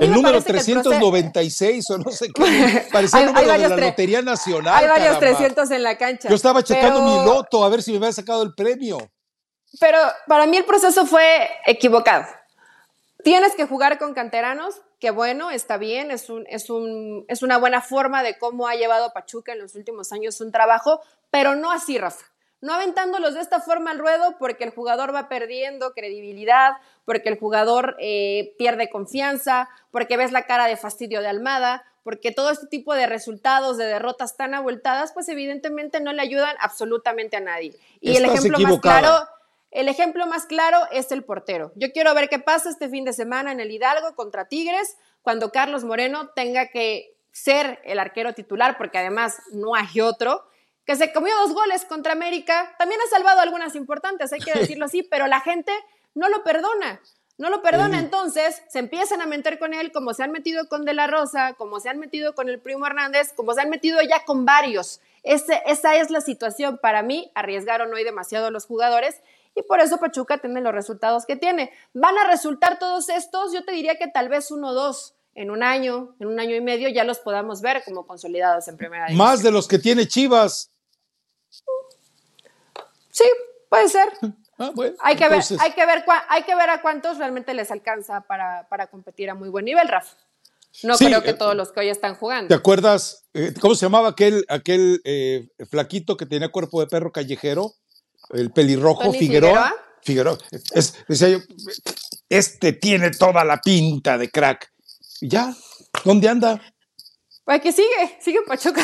el número 396 o no sé qué, parecía el número de la Lotería Nacional. Hay varios 300 en la cancha. Yo estaba checando mi loto a ver si me había sacado el premio. Pero para mí el proceso fue equivocado. Tienes que jugar con canteranos, que bueno, está bien, es, un, es, un, es una buena forma de cómo ha llevado Pachuca en los últimos años un trabajo, pero no así, Rafa. No aventándolos de esta forma al ruedo porque el jugador va perdiendo credibilidad, porque el jugador eh, pierde confianza, porque ves la cara de fastidio de Almada, porque todo este tipo de resultados, de derrotas tan abultadas, pues evidentemente no le ayudan absolutamente a nadie. Y el ejemplo más claro el ejemplo más claro es el portero. Yo quiero ver qué pasa este fin de semana en el Hidalgo contra Tigres, cuando Carlos Moreno tenga que ser el arquero titular, porque además no hay otro, que se comió dos goles contra América. También ha salvado algunas importantes, hay que decirlo así, pero la gente no lo perdona. No lo perdona, entonces se empiezan a meter con él como se han metido con De La Rosa, como se han metido con el primo Hernández, como se han metido ya con varios. esa es la situación. Para mí, arriesgaron hoy demasiado los jugadores y por eso Pachuca tiene los resultados que tiene. ¿Van a resultar todos estos? Yo te diría que tal vez uno o dos en un año, en un año y medio, ya los podamos ver como consolidados en primera división. Más de los que tiene Chivas. Sí, puede ser. Ah, hay, que ver, hay, que ver, hay que ver a cuántos realmente les alcanza para, competir a muy buen nivel, Rafa. No creo que eh, todos los que hoy están jugando. ¿Te acuerdas? Eh, ¿Cómo se llamaba aquel, aquel eh, flaquito que tenía cuerpo de perro callejero? El pelirrojo Figueroa. Figueroa. Es, decía yo, este tiene toda la pinta de crack. ¿Y ya? ¿Dónde anda? Pues que sigue, sigue en Pachuca.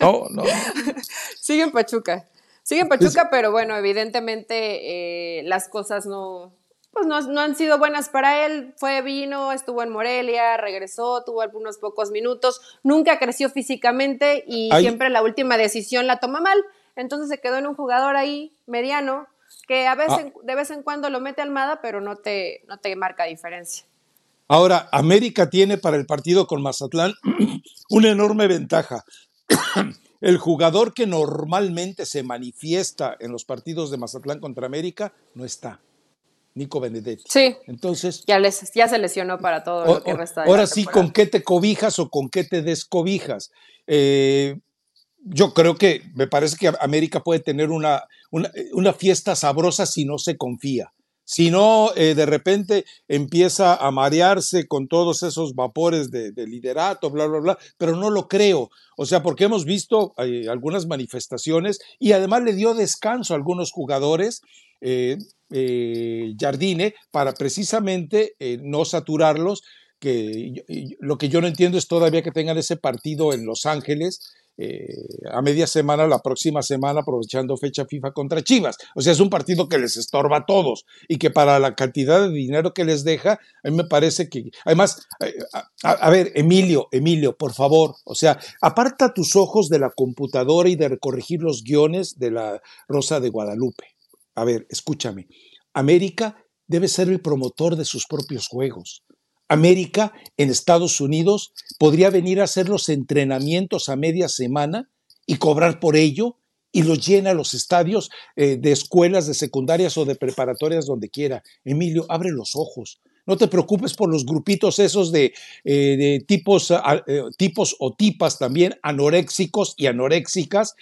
No, no. sigue en Pachuca. Sigue en Pachuca, pero bueno, evidentemente eh, las cosas no, pues no, no, han sido buenas para él. Fue, vino, estuvo en Morelia, regresó, tuvo algunos pocos minutos, nunca creció físicamente y siempre la última decisión la toma mal. Entonces se quedó en un jugador ahí mediano que a veces, ah. de vez en cuando lo mete Almada, pero no te, no te marca diferencia. Ahora, América tiene para el partido con Mazatlán una enorme ventaja. El jugador que normalmente se manifiesta en los partidos de Mazatlán contra América no está. Nico Benedetti. Sí. Entonces. Ya, les, ya se lesionó para todo lo que resta. ahora sí, ¿con qué te cobijas o con qué te descobijas? Eh, yo creo que me parece que América puede tener una, una, fiesta sabrosa si no se confía. Si no, eh, de repente empieza a marearse con todos esos vapores de, liderato, bla, bla, bla, pero no lo creo. O sea, porque hemos visto eh, algunas manifestaciones y además le dio descanso a algunos jugadores, eh, Jardine, para precisamente no saturarlos que lo que yo no entiendo es todavía que tengan ese partido en Los Ángeles eh, a media semana, la próxima semana, aprovechando fecha FIFA contra Chivas. O sea, es un partido que les estorba a todos y que para la cantidad de dinero que les deja, a mí me parece que, además, eh, a, ver, Emilio, Emilio, por favor, o sea, aparta tus ojos de la computadora y de corregir los guiones de la Rosa de Guadalupe. A ver, escúchame, América debe ser el promotor de sus propios juegos. América en Estados Unidos podría venir a hacer los entrenamientos a media semana y cobrar por ello y los llena los estadios eh, de escuelas de secundarias o de preparatorias donde quiera. Emilio, abre los ojos. No te preocupes por los grupitos esos de, eh, tipos, eh, tipos o tipas también anoréxicos y anoréxicas,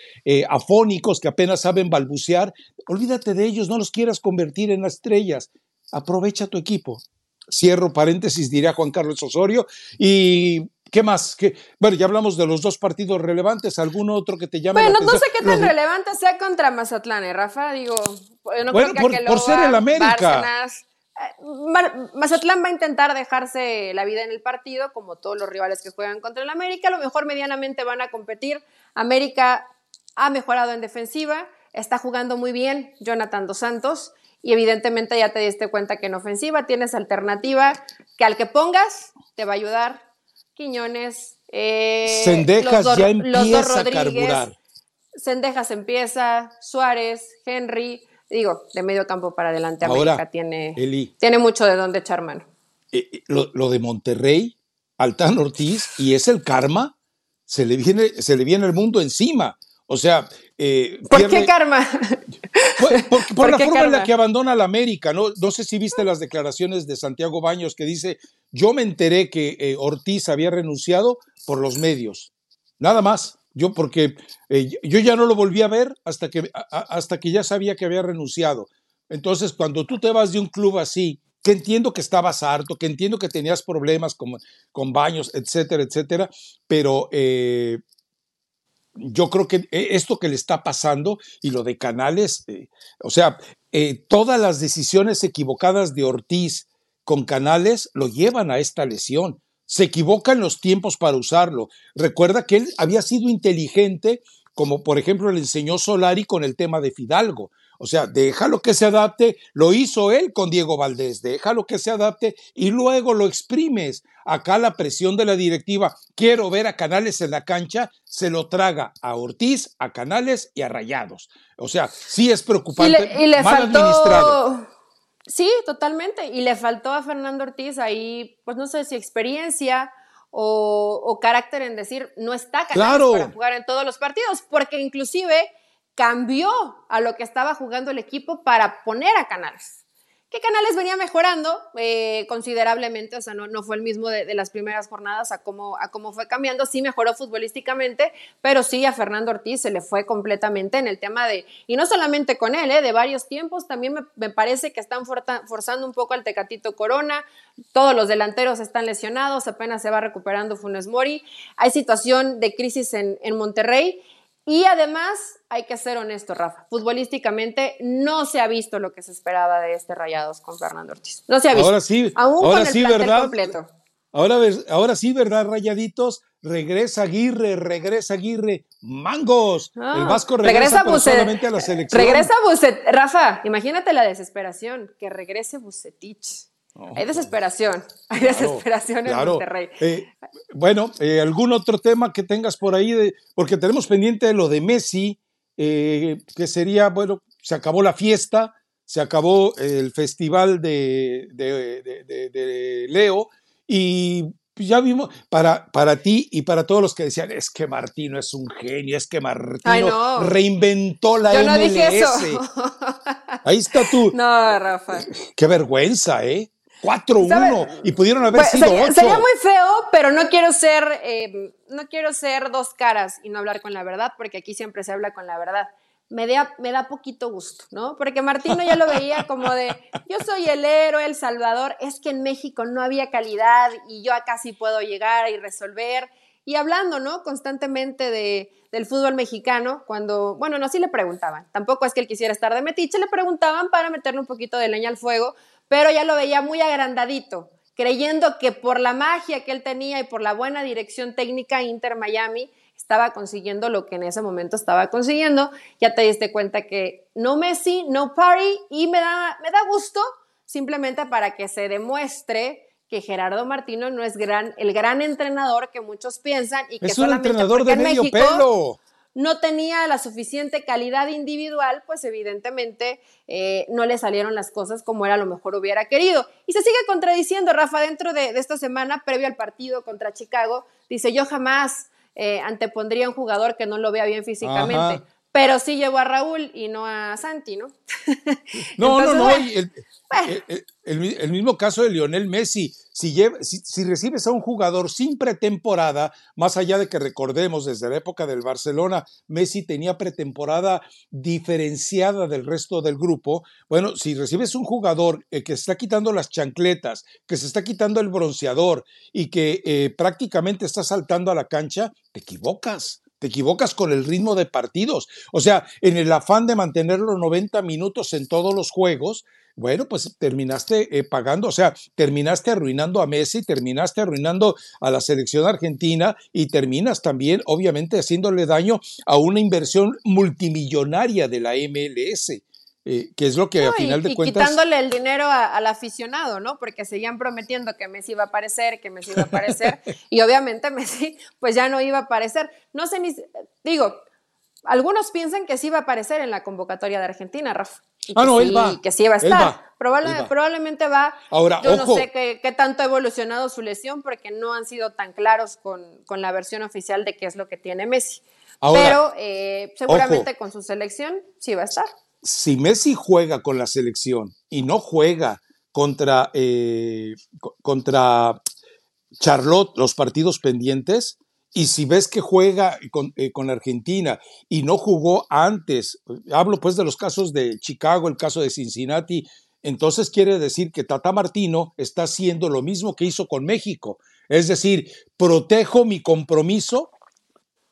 afónicos que apenas saben balbucear. Olvídate de ellos, no los quieras convertir en estrellas. Aprovecha tu equipo. Cierro paréntesis, diría Juan Carlos Osorio. ¿Y qué más? Bueno, ya hablamos de los dos partidos relevantes. ¿Algún otro que te llame bueno, no sé qué tan relevante sea contra Mazatlán, ¿eh, Rafa? Digo, no bueno, creo que por, ser el América. Eh, Mazatlán va a intentar dejarse la vida en el partido, como todos los rivales que juegan contra el América. A lo mejor medianamente van a competir. América ha mejorado en defensiva, está jugando muy bien Jonathan Dos Santos y evidentemente ya te diste cuenta que en ofensiva tienes alternativa que al que pongas te va a ayudar. Quiñones, eh, Sendejas ya empieza a carburar. Sendejas empieza, Suárez, Henry, digo, de medio campo para adelante América tiene, tiene mucho de dónde echar mano. Eh, eh, lo, de Monterrey, Altán Ortiz, y es el karma, se le viene, se le viene el mundo encima. O sea, eh, ¿por qué karma? Por, la forma en la que abandona la América, ¿no? No sé si viste las declaraciones de Santiago Baños que dice, yo me enteré que eh, Ortiz había renunciado por los medios. Nada más. Yo porque eh, yo ya no lo volví a ver hasta que, hasta que ya sabía que había renunciado. Entonces, cuando tú te vas de un club así, que entiendo que estabas harto, que entiendo que tenías problemas con, con baños, etcétera, etcétera, pero yo creo que eh, esto que le está pasando y lo de Canales, eh, o sea, eh, todas las decisiones equivocadas de Ortiz con Canales lo llevan a esta lesión. Se equivocan los tiempos para usarlo. Recuerda que él había sido inteligente, como por ejemplo le enseñó Solari con el tema de Fidalgo. O sea, déjalo que se adapte, lo hizo él con Diego Valdés, déjalo que se adapte y luego lo exprimes. Acá la presión de la directiva, quiero ver a Canales en la cancha, se lo traga a Ortiz, a Canales y a Rayados. O sea, sí es preocupante, y le, mal administrado. Sí, totalmente. Y le faltó a Fernando Ortiz ahí, pues no sé si experiencia o, carácter en decir, no está Canales para jugar en todos los partidos, porque inclusive cambió a lo que estaba jugando el equipo para poner a Canales. Que Canales venía mejorando eh, considerablemente, o sea, no, no fue el mismo de, las primeras jornadas a cómo, a cómo fue cambiando, sí mejoró futbolísticamente, pero sí a Fernando Ortiz se le fue completamente en el tema de, y no solamente con él, eh, de varios tiempos, también me, parece que están forzando un poco al Tecatito Corona, todos los delanteros están lesionados, apenas se va recuperando Funes Mori, hay situación de crisis en, en Monterrey y además, hay que ser honesto, Rafa, futbolísticamente no se ha visto lo que se esperaba de este Rayados con Fernando Ortiz. No se ha visto. Ahora sí, ahora sí, ¿verdad? Completo. Ahora, ahora sí, ¿verdad, Rayaditos? Regresa Aguirre, regresa Aguirre, mangos. el ah, Vasco regresa, regresa a la selección. Regresa Bucet, Rafa, imagínate la desesperación, que regrese Bucetich hay desesperación, hay desesperación en Monterrey. Eh, bueno, eh, ¿algún otro tema que tengas por ahí? De, porque tenemos pendiente lo de Messi, eh, que sería, bueno, se acabó la fiesta, se acabó el festival de, de, Leo y ya vimos, para, para ti y para todos los que decían, es que Martino es un genio, es que Martino reinventó la Yo no Dije eso. Ahí está tú. No, Rafa. Qué vergüenza, ¿eh? 4-1 y pudieron haber pues, sido sería, 8. Sería muy feo, pero no quiero ser eh, no quiero ser dos caras y no hablar con la verdad, porque aquí siempre se habla con la verdad. Me da, me da poquito gusto, ¿no? Porque Martino ya lo veía como de, yo soy el héroe, el salvador, es que en México no había calidad y yo acá sí puedo llegar y resolver. Y hablando, ¿no? Constantemente de, del fútbol mexicano, cuando, bueno, no, sí le preguntaban, tampoco es que él quisiera estar de metiche, le preguntaban para meterle un poquito de leña al fuego, pero ya lo veía muy agrandadito, creyendo que por la magia que él tenía y por la buena dirección técnica Inter Miami estaba consiguiendo lo que en ese momento estaba consiguiendo. Ya te diste cuenta que no Messi, no Party y me da, me da gusto simplemente para que se demuestre que Gerardo Martino no es gran, el gran entrenador que muchos piensan y que es un entrenador de medio pelo no tenía la suficiente calidad individual, pues evidentemente eh, no le salieron las cosas como era lo mejor hubiera querido. Y se sigue contradiciendo, Rafa, dentro de, esta semana, previo al partido contra Chicago, dice, yo jamás eh, antepondría a un jugador que no lo vea bien físicamente. Pero sí llevó a Raúl y no a Santi, ¿no? No, no, no. el, mismo caso de Lionel Messi. Si, si, recibes a un jugador sin pretemporada, más allá de que recordemos desde la época del Barcelona, Messi tenía pretemporada diferenciada del resto del grupo. Bueno, si recibes un jugador eh, que se está quitando las chancletas, que se está quitando el bronceador y que eh, prácticamente está saltando a la cancha, te equivocas te equivocas con el ritmo de partidos. O sea, en el afán de mantener los 90 minutos en todos los juegos, bueno, pues terminaste eh, pagando, o sea, terminaste arruinando a Messi, terminaste arruinando a la selección argentina y terminas también, obviamente, haciéndole daño a una inversión multimillonaria de la MLS. Eh, que es lo que a final de cuentas. Y quitándole el dinero al aficionado, ¿no? Porque seguían prometiendo que Messi iba a aparecer, que Messi iba a aparecer, y obviamente Messi, pues ya no iba a aparecer. No sé ni. Digo, algunos piensan que sí iba a aparecer en la convocatoria de Argentina, Rafa. ah, no, él va. Que sí iba a estar. Probablemente va. Ahora, Yo no sé qué, tanto ha evolucionado su lesión, porque no han sido tan claros con, la versión oficial de qué es lo que tiene Messi. Pero eh, seguramente con su selección sí va a estar si Messi juega con la selección y no juega contra, eh, contra Charlotte los partidos pendientes, y si ves que juega con, eh, con, Argentina y no jugó antes, hablo pues de los casos de Chicago, el caso de Cincinnati, entonces quiere decir que Tata Martino está haciendo lo mismo que hizo con México. Es decir, protejo mi compromiso,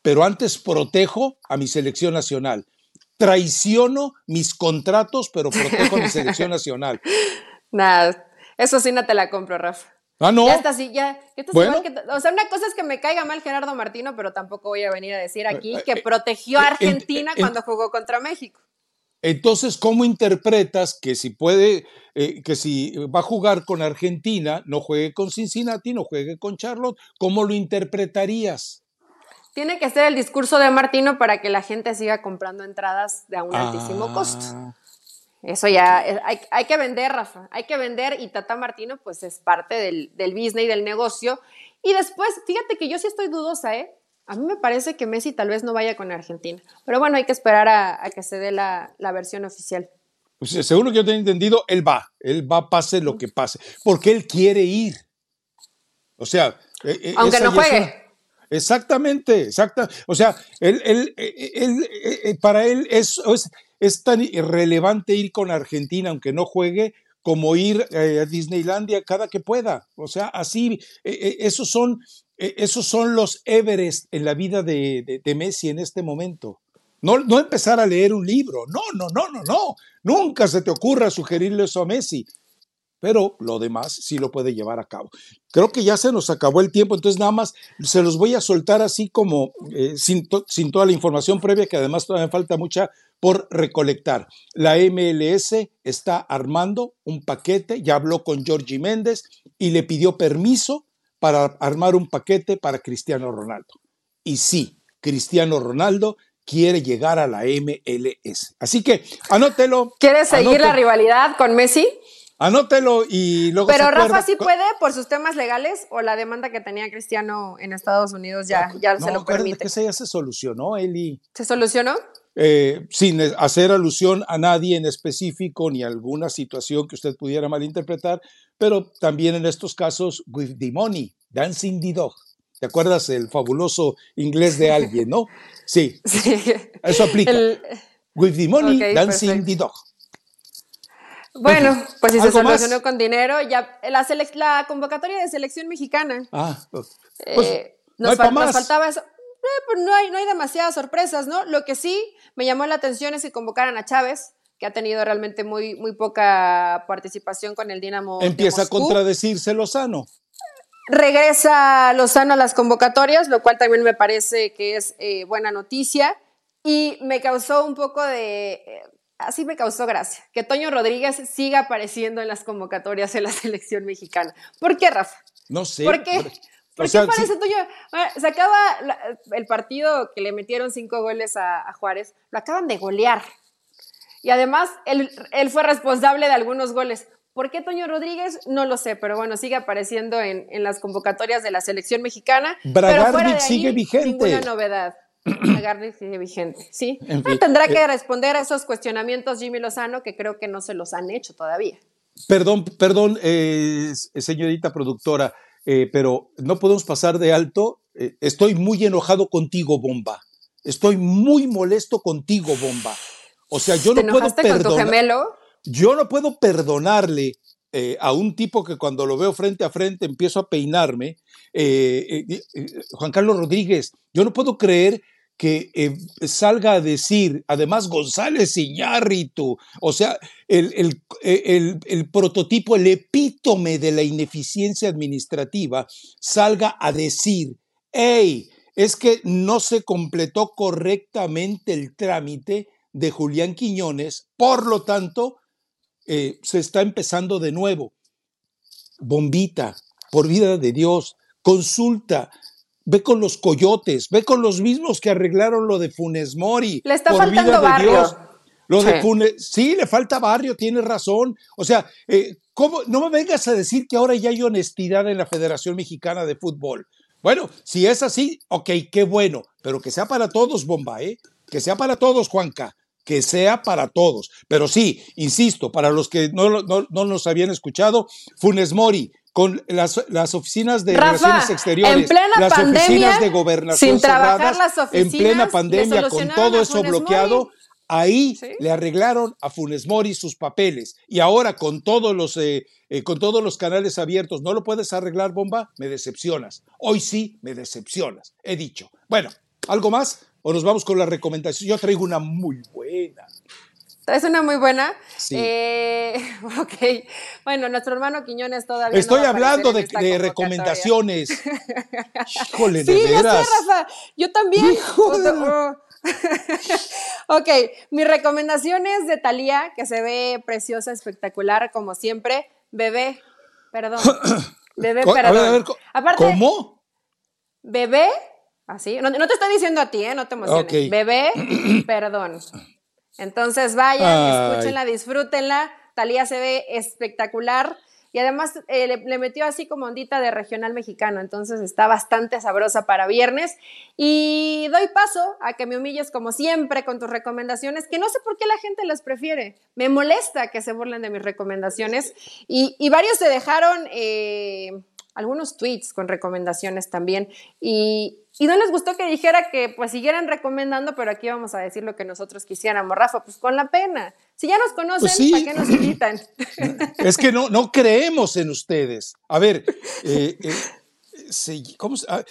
pero antes protejo a mi selección nacional traiciono mis contratos, pero protejo mi selección nacional. Nada, eso sí no te la compro, Rafa. Ah, no. Ya está así, ya. o sea, una cosa es que me caiga mal Gerardo Martino, pero tampoco voy a venir a decir aquí eh, que eh, protegió a eh, Argentina cuando jugó contra México. Entonces, ¿cómo interpretas que si puede, que si va a jugar con Argentina, no juegue con Cincinnati, no juegue con Charlotte? ¿Cómo lo interpretarías? Tiene que ser el discurso de Martino para que la gente siga comprando entradas de a un altísimo costo. Ah. Eso ya, hay, que vender, Rafa, hay que vender y Tata Martino pues es parte del, del business y del negocio. Y después, fíjate que yo sí estoy dudosa, ¿eh? A mí me parece que Messi tal vez no vaya con Argentina, pero bueno, hay que esperar a, que se dé la, versión oficial. Pues, según lo que yo tengo entendido, él va, él va pase lo que pase, porque él quiere ir. O sea, e, e, aunque no juegue. Exactamente, exacta. O sea, él, él, él, para él es, es, tan irrelevante ir con Argentina, aunque no juegue, como ir eh, a Disneylandia cada que pueda. O sea, así, esos, son, esos son los Everest en la vida de, de, Messi en este momento. No, no, empezar a leer un libro, no, no, no, no, no. Nunca se te ocurra sugerirle eso a Messi pero lo demás sí lo puede llevar a cabo. Creo que ya se nos acabó el tiempo, entonces nada más se los voy a soltar así como eh, sin, toda la información previa, que además todavía falta mucha por recolectar. La MLS está armando un paquete, ya habló con Georgie Méndez y le pidió permiso para armar un paquete para Cristiano Ronaldo. Y sí, Cristiano Ronaldo quiere llegar a la MLS. Así que anótelo. ¿Quieres seguir la rivalidad con Messi? Anótelo y luego. Pero Rafa sí puede por sus temas legales o la demanda que tenía Cristiano en Estados Unidos ya, ya se lo permite. que esa ya se solucionó, Eli. ¿Se solucionó? Eh, sin hacer alusión a nadie en específico ni a alguna situación que usted pudiera malinterpretar, pero también en estos casos, with the money, dancing the dog. ¿Te acuerdas el fabuloso inglés de alguien, no? Sí, sí. eso aplica. with the money, dancing the dog. Bueno, pues si se solucionó con dinero, ya la, la convocatoria de selección mexicana. Ah, pues, eh, pues, nos, faltaba eso. Eh, pues no, hay, no hay demasiadas sorpresas, ¿no? Lo que sí me llamó la atención es que convocaran a Chávez, que ha tenido realmente muy, muy poca participación con el Dinamo. Empieza a contradecirse Lozano. Regresa Lozano a las convocatorias, lo cual también me parece que es eh, buena noticia. Y me causó un poco de. Así me causó gracia. Que Toño Rodríguez siga apareciendo en las convocatorias en la selección mexicana. ¿Por qué, Rafa? No sé. ¿Por qué? ¿Por qué parece tuyo? Se acaba el partido que le metieron cinco goles a, Juárez, lo acaban de golear. Y además, él, él, fue responsable de algunos goles. ¿Por qué Toño Rodríguez? No lo sé, pero bueno, sigue apareciendo en, en las convocatorias de la selección mexicana. Bragarnik sigue vigente. Ninguna novedad. Sigue vigente, ¿sí? tendrá que eh, responder a esos cuestionamientos Jimmy Lozano que creo que no se los han hecho todavía. Perdón, perdón, eh, señorita productora. Eh, pero no podemos pasar de alto. Estoy muy enojado contigo, Bomba. Estoy muy molesto contigo, Bomba. O sea, yo no puedo perdonar. Yo no puedo perdonarle eh, a un tipo que cuando lo veo frente a frente empiezo a peinarme. Juan Carlos Rodríguez, yo no puedo creer que eh, salga a decir, además González Iñárritu, o sea, el, el, prototipo, el epítome de la ineficiencia administrativa, salga a decir, hey, es que no se completó correctamente el trámite de Julián Quiñones, por lo tanto, eh, se está empezando de nuevo. Bombita, por vida de Dios, consulta Ve con los coyotes, ve con los mismos que arreglaron lo de Funes Mori. Le está faltando barrio. Lo sí. de Funes, sí, le falta barrio, tiene razón. O sea, eh, ¿cómo? no me vengas a decir que ahora ya hay honestidad en la Federación Mexicana de Fútbol. Bueno, si es así, ok, qué bueno, pero que sea para todos, Bomba, ¿eh? Que sea para todos, Juanca, que sea para todos. Pero sí, insisto, para los que no, no, no nos habían escuchado, Funes Mori, con las, las oficinas de relaciones exteriores, las oficinas de gobernación sin cerradas, las oficinas, en plena pandemia, con todo eso bloqueado, ahí le arreglaron a Funes Mori sus papeles. Y ahora con todos los eh, eh, con todos los canales abiertos, ¿no lo puedes arreglar, bomba? Me decepcionas. Hoy sí me decepcionas, he dicho. Bueno, ¿algo más? ¿O nos vamos con la recomendación? Yo traigo una muy buena. Es una muy buena. Sí. Eh, ok. Bueno, nuestro hermano Quiñones todavía. Estoy hablando de, de recomendaciones. Híjole, de sí, veras. Rafa. Yo también. Oh. ok, mi recomendación es de Talía, que se ve preciosa, espectacular, como siempre. Bebé, perdón. Bebé, perdón. A ver, a ver, Aparte, ¿Cómo? Bebé, así. No, no, te estoy diciendo a ti, ¿eh? No te emociones. Bebé, perdón. Entonces vayan, escúchenla, disfrútenla. Talía se ve espectacular y además eh, le, metió así como ondita de regional mexicano, entonces está bastante sabrosa para viernes. Y doy paso a que me humilles como siempre con tus recomendaciones, que no sé por qué la gente las prefiere. Me molesta que se burlen de mis recomendaciones y, varios se dejaron eh, algunos tweets con recomendaciones también y, y no les gustó que dijera que pues siguieran recomendando, pero aquí vamos a decir lo que nosotros quisiéramos, Rafa, pues con la pena. Si ya nos conocen, pues ¿para qué nos invitan? Es que no, no creemos en ustedes. A ver, eh, eh, ¿cómo se, ah,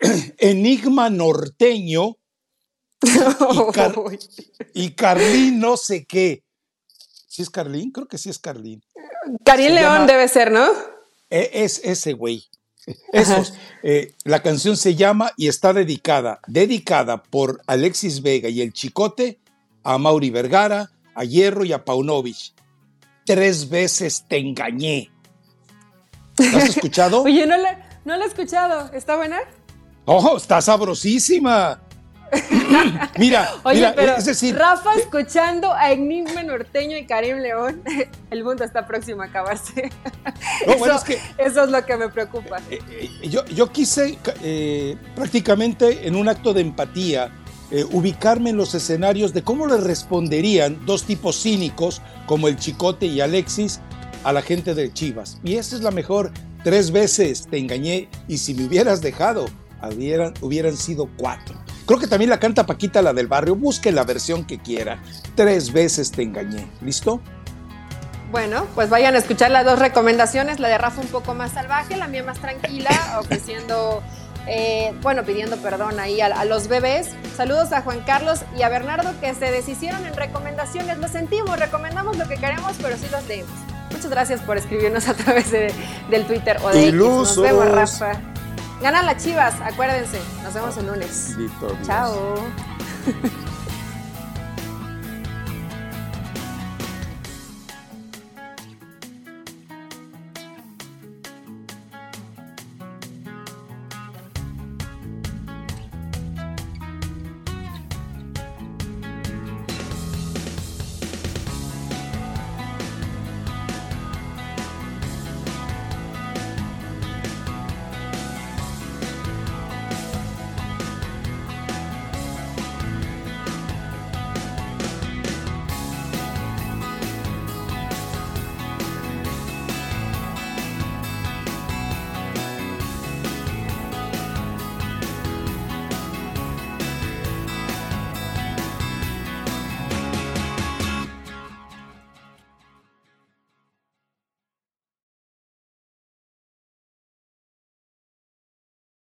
Enigma norteño y, Carlín no sé qué. ¿Sí es Carlín? Creo que sí es Carlín. Karim León debe ser, ¿no? E, es ese güey. Esos, eh, la canción se llama y está dedicada, dedicada por Alexis Vega y el Chicote a Mauri Vergara, a Hierro y a Paunovic. Tres veces te engañé. ¿Lo has escuchado? Oye, no la, no la he escuchado. ¿Está buena? Oh, está sabrosísima. mira, Oye, pero Rafa escuchando a Enigma Norteño y Karim León, el mundo está próximo a acabarse. eso, es lo que me preocupa. Eh, eh, yo, quise eh, prácticamente en un acto de empatía ubicarme en los escenarios de cómo le responderían dos tipos cínicos como el Chicote y Alexis a la gente de Chivas. Y esa es la mejor. Tres veces te engañé y si me hubieras dejado, hubieran, hubieran sido cuatro. Creo que también la canta Paquita, la del barrio. Busque la versión que quiera. Tres veces te engañé. ¿Listo? Bueno, pues vayan a escuchar las dos recomendaciones. La de Rafa un poco más salvaje, la mía más tranquila, ofreciendo eh, bueno, pidiendo perdón ahí a, los bebés. Saludos a Juan Carlos y a Bernardo que se deshicieron en recomendaciones. Lo sentimos, recomendamos lo que queremos, pero sí los leemos. Muchas gracias por escribirnos a través del Twitter o de X. Nos vemos, Rafa. Ganan las chivas, acuérdense. Nos vemos el lunes. Chao.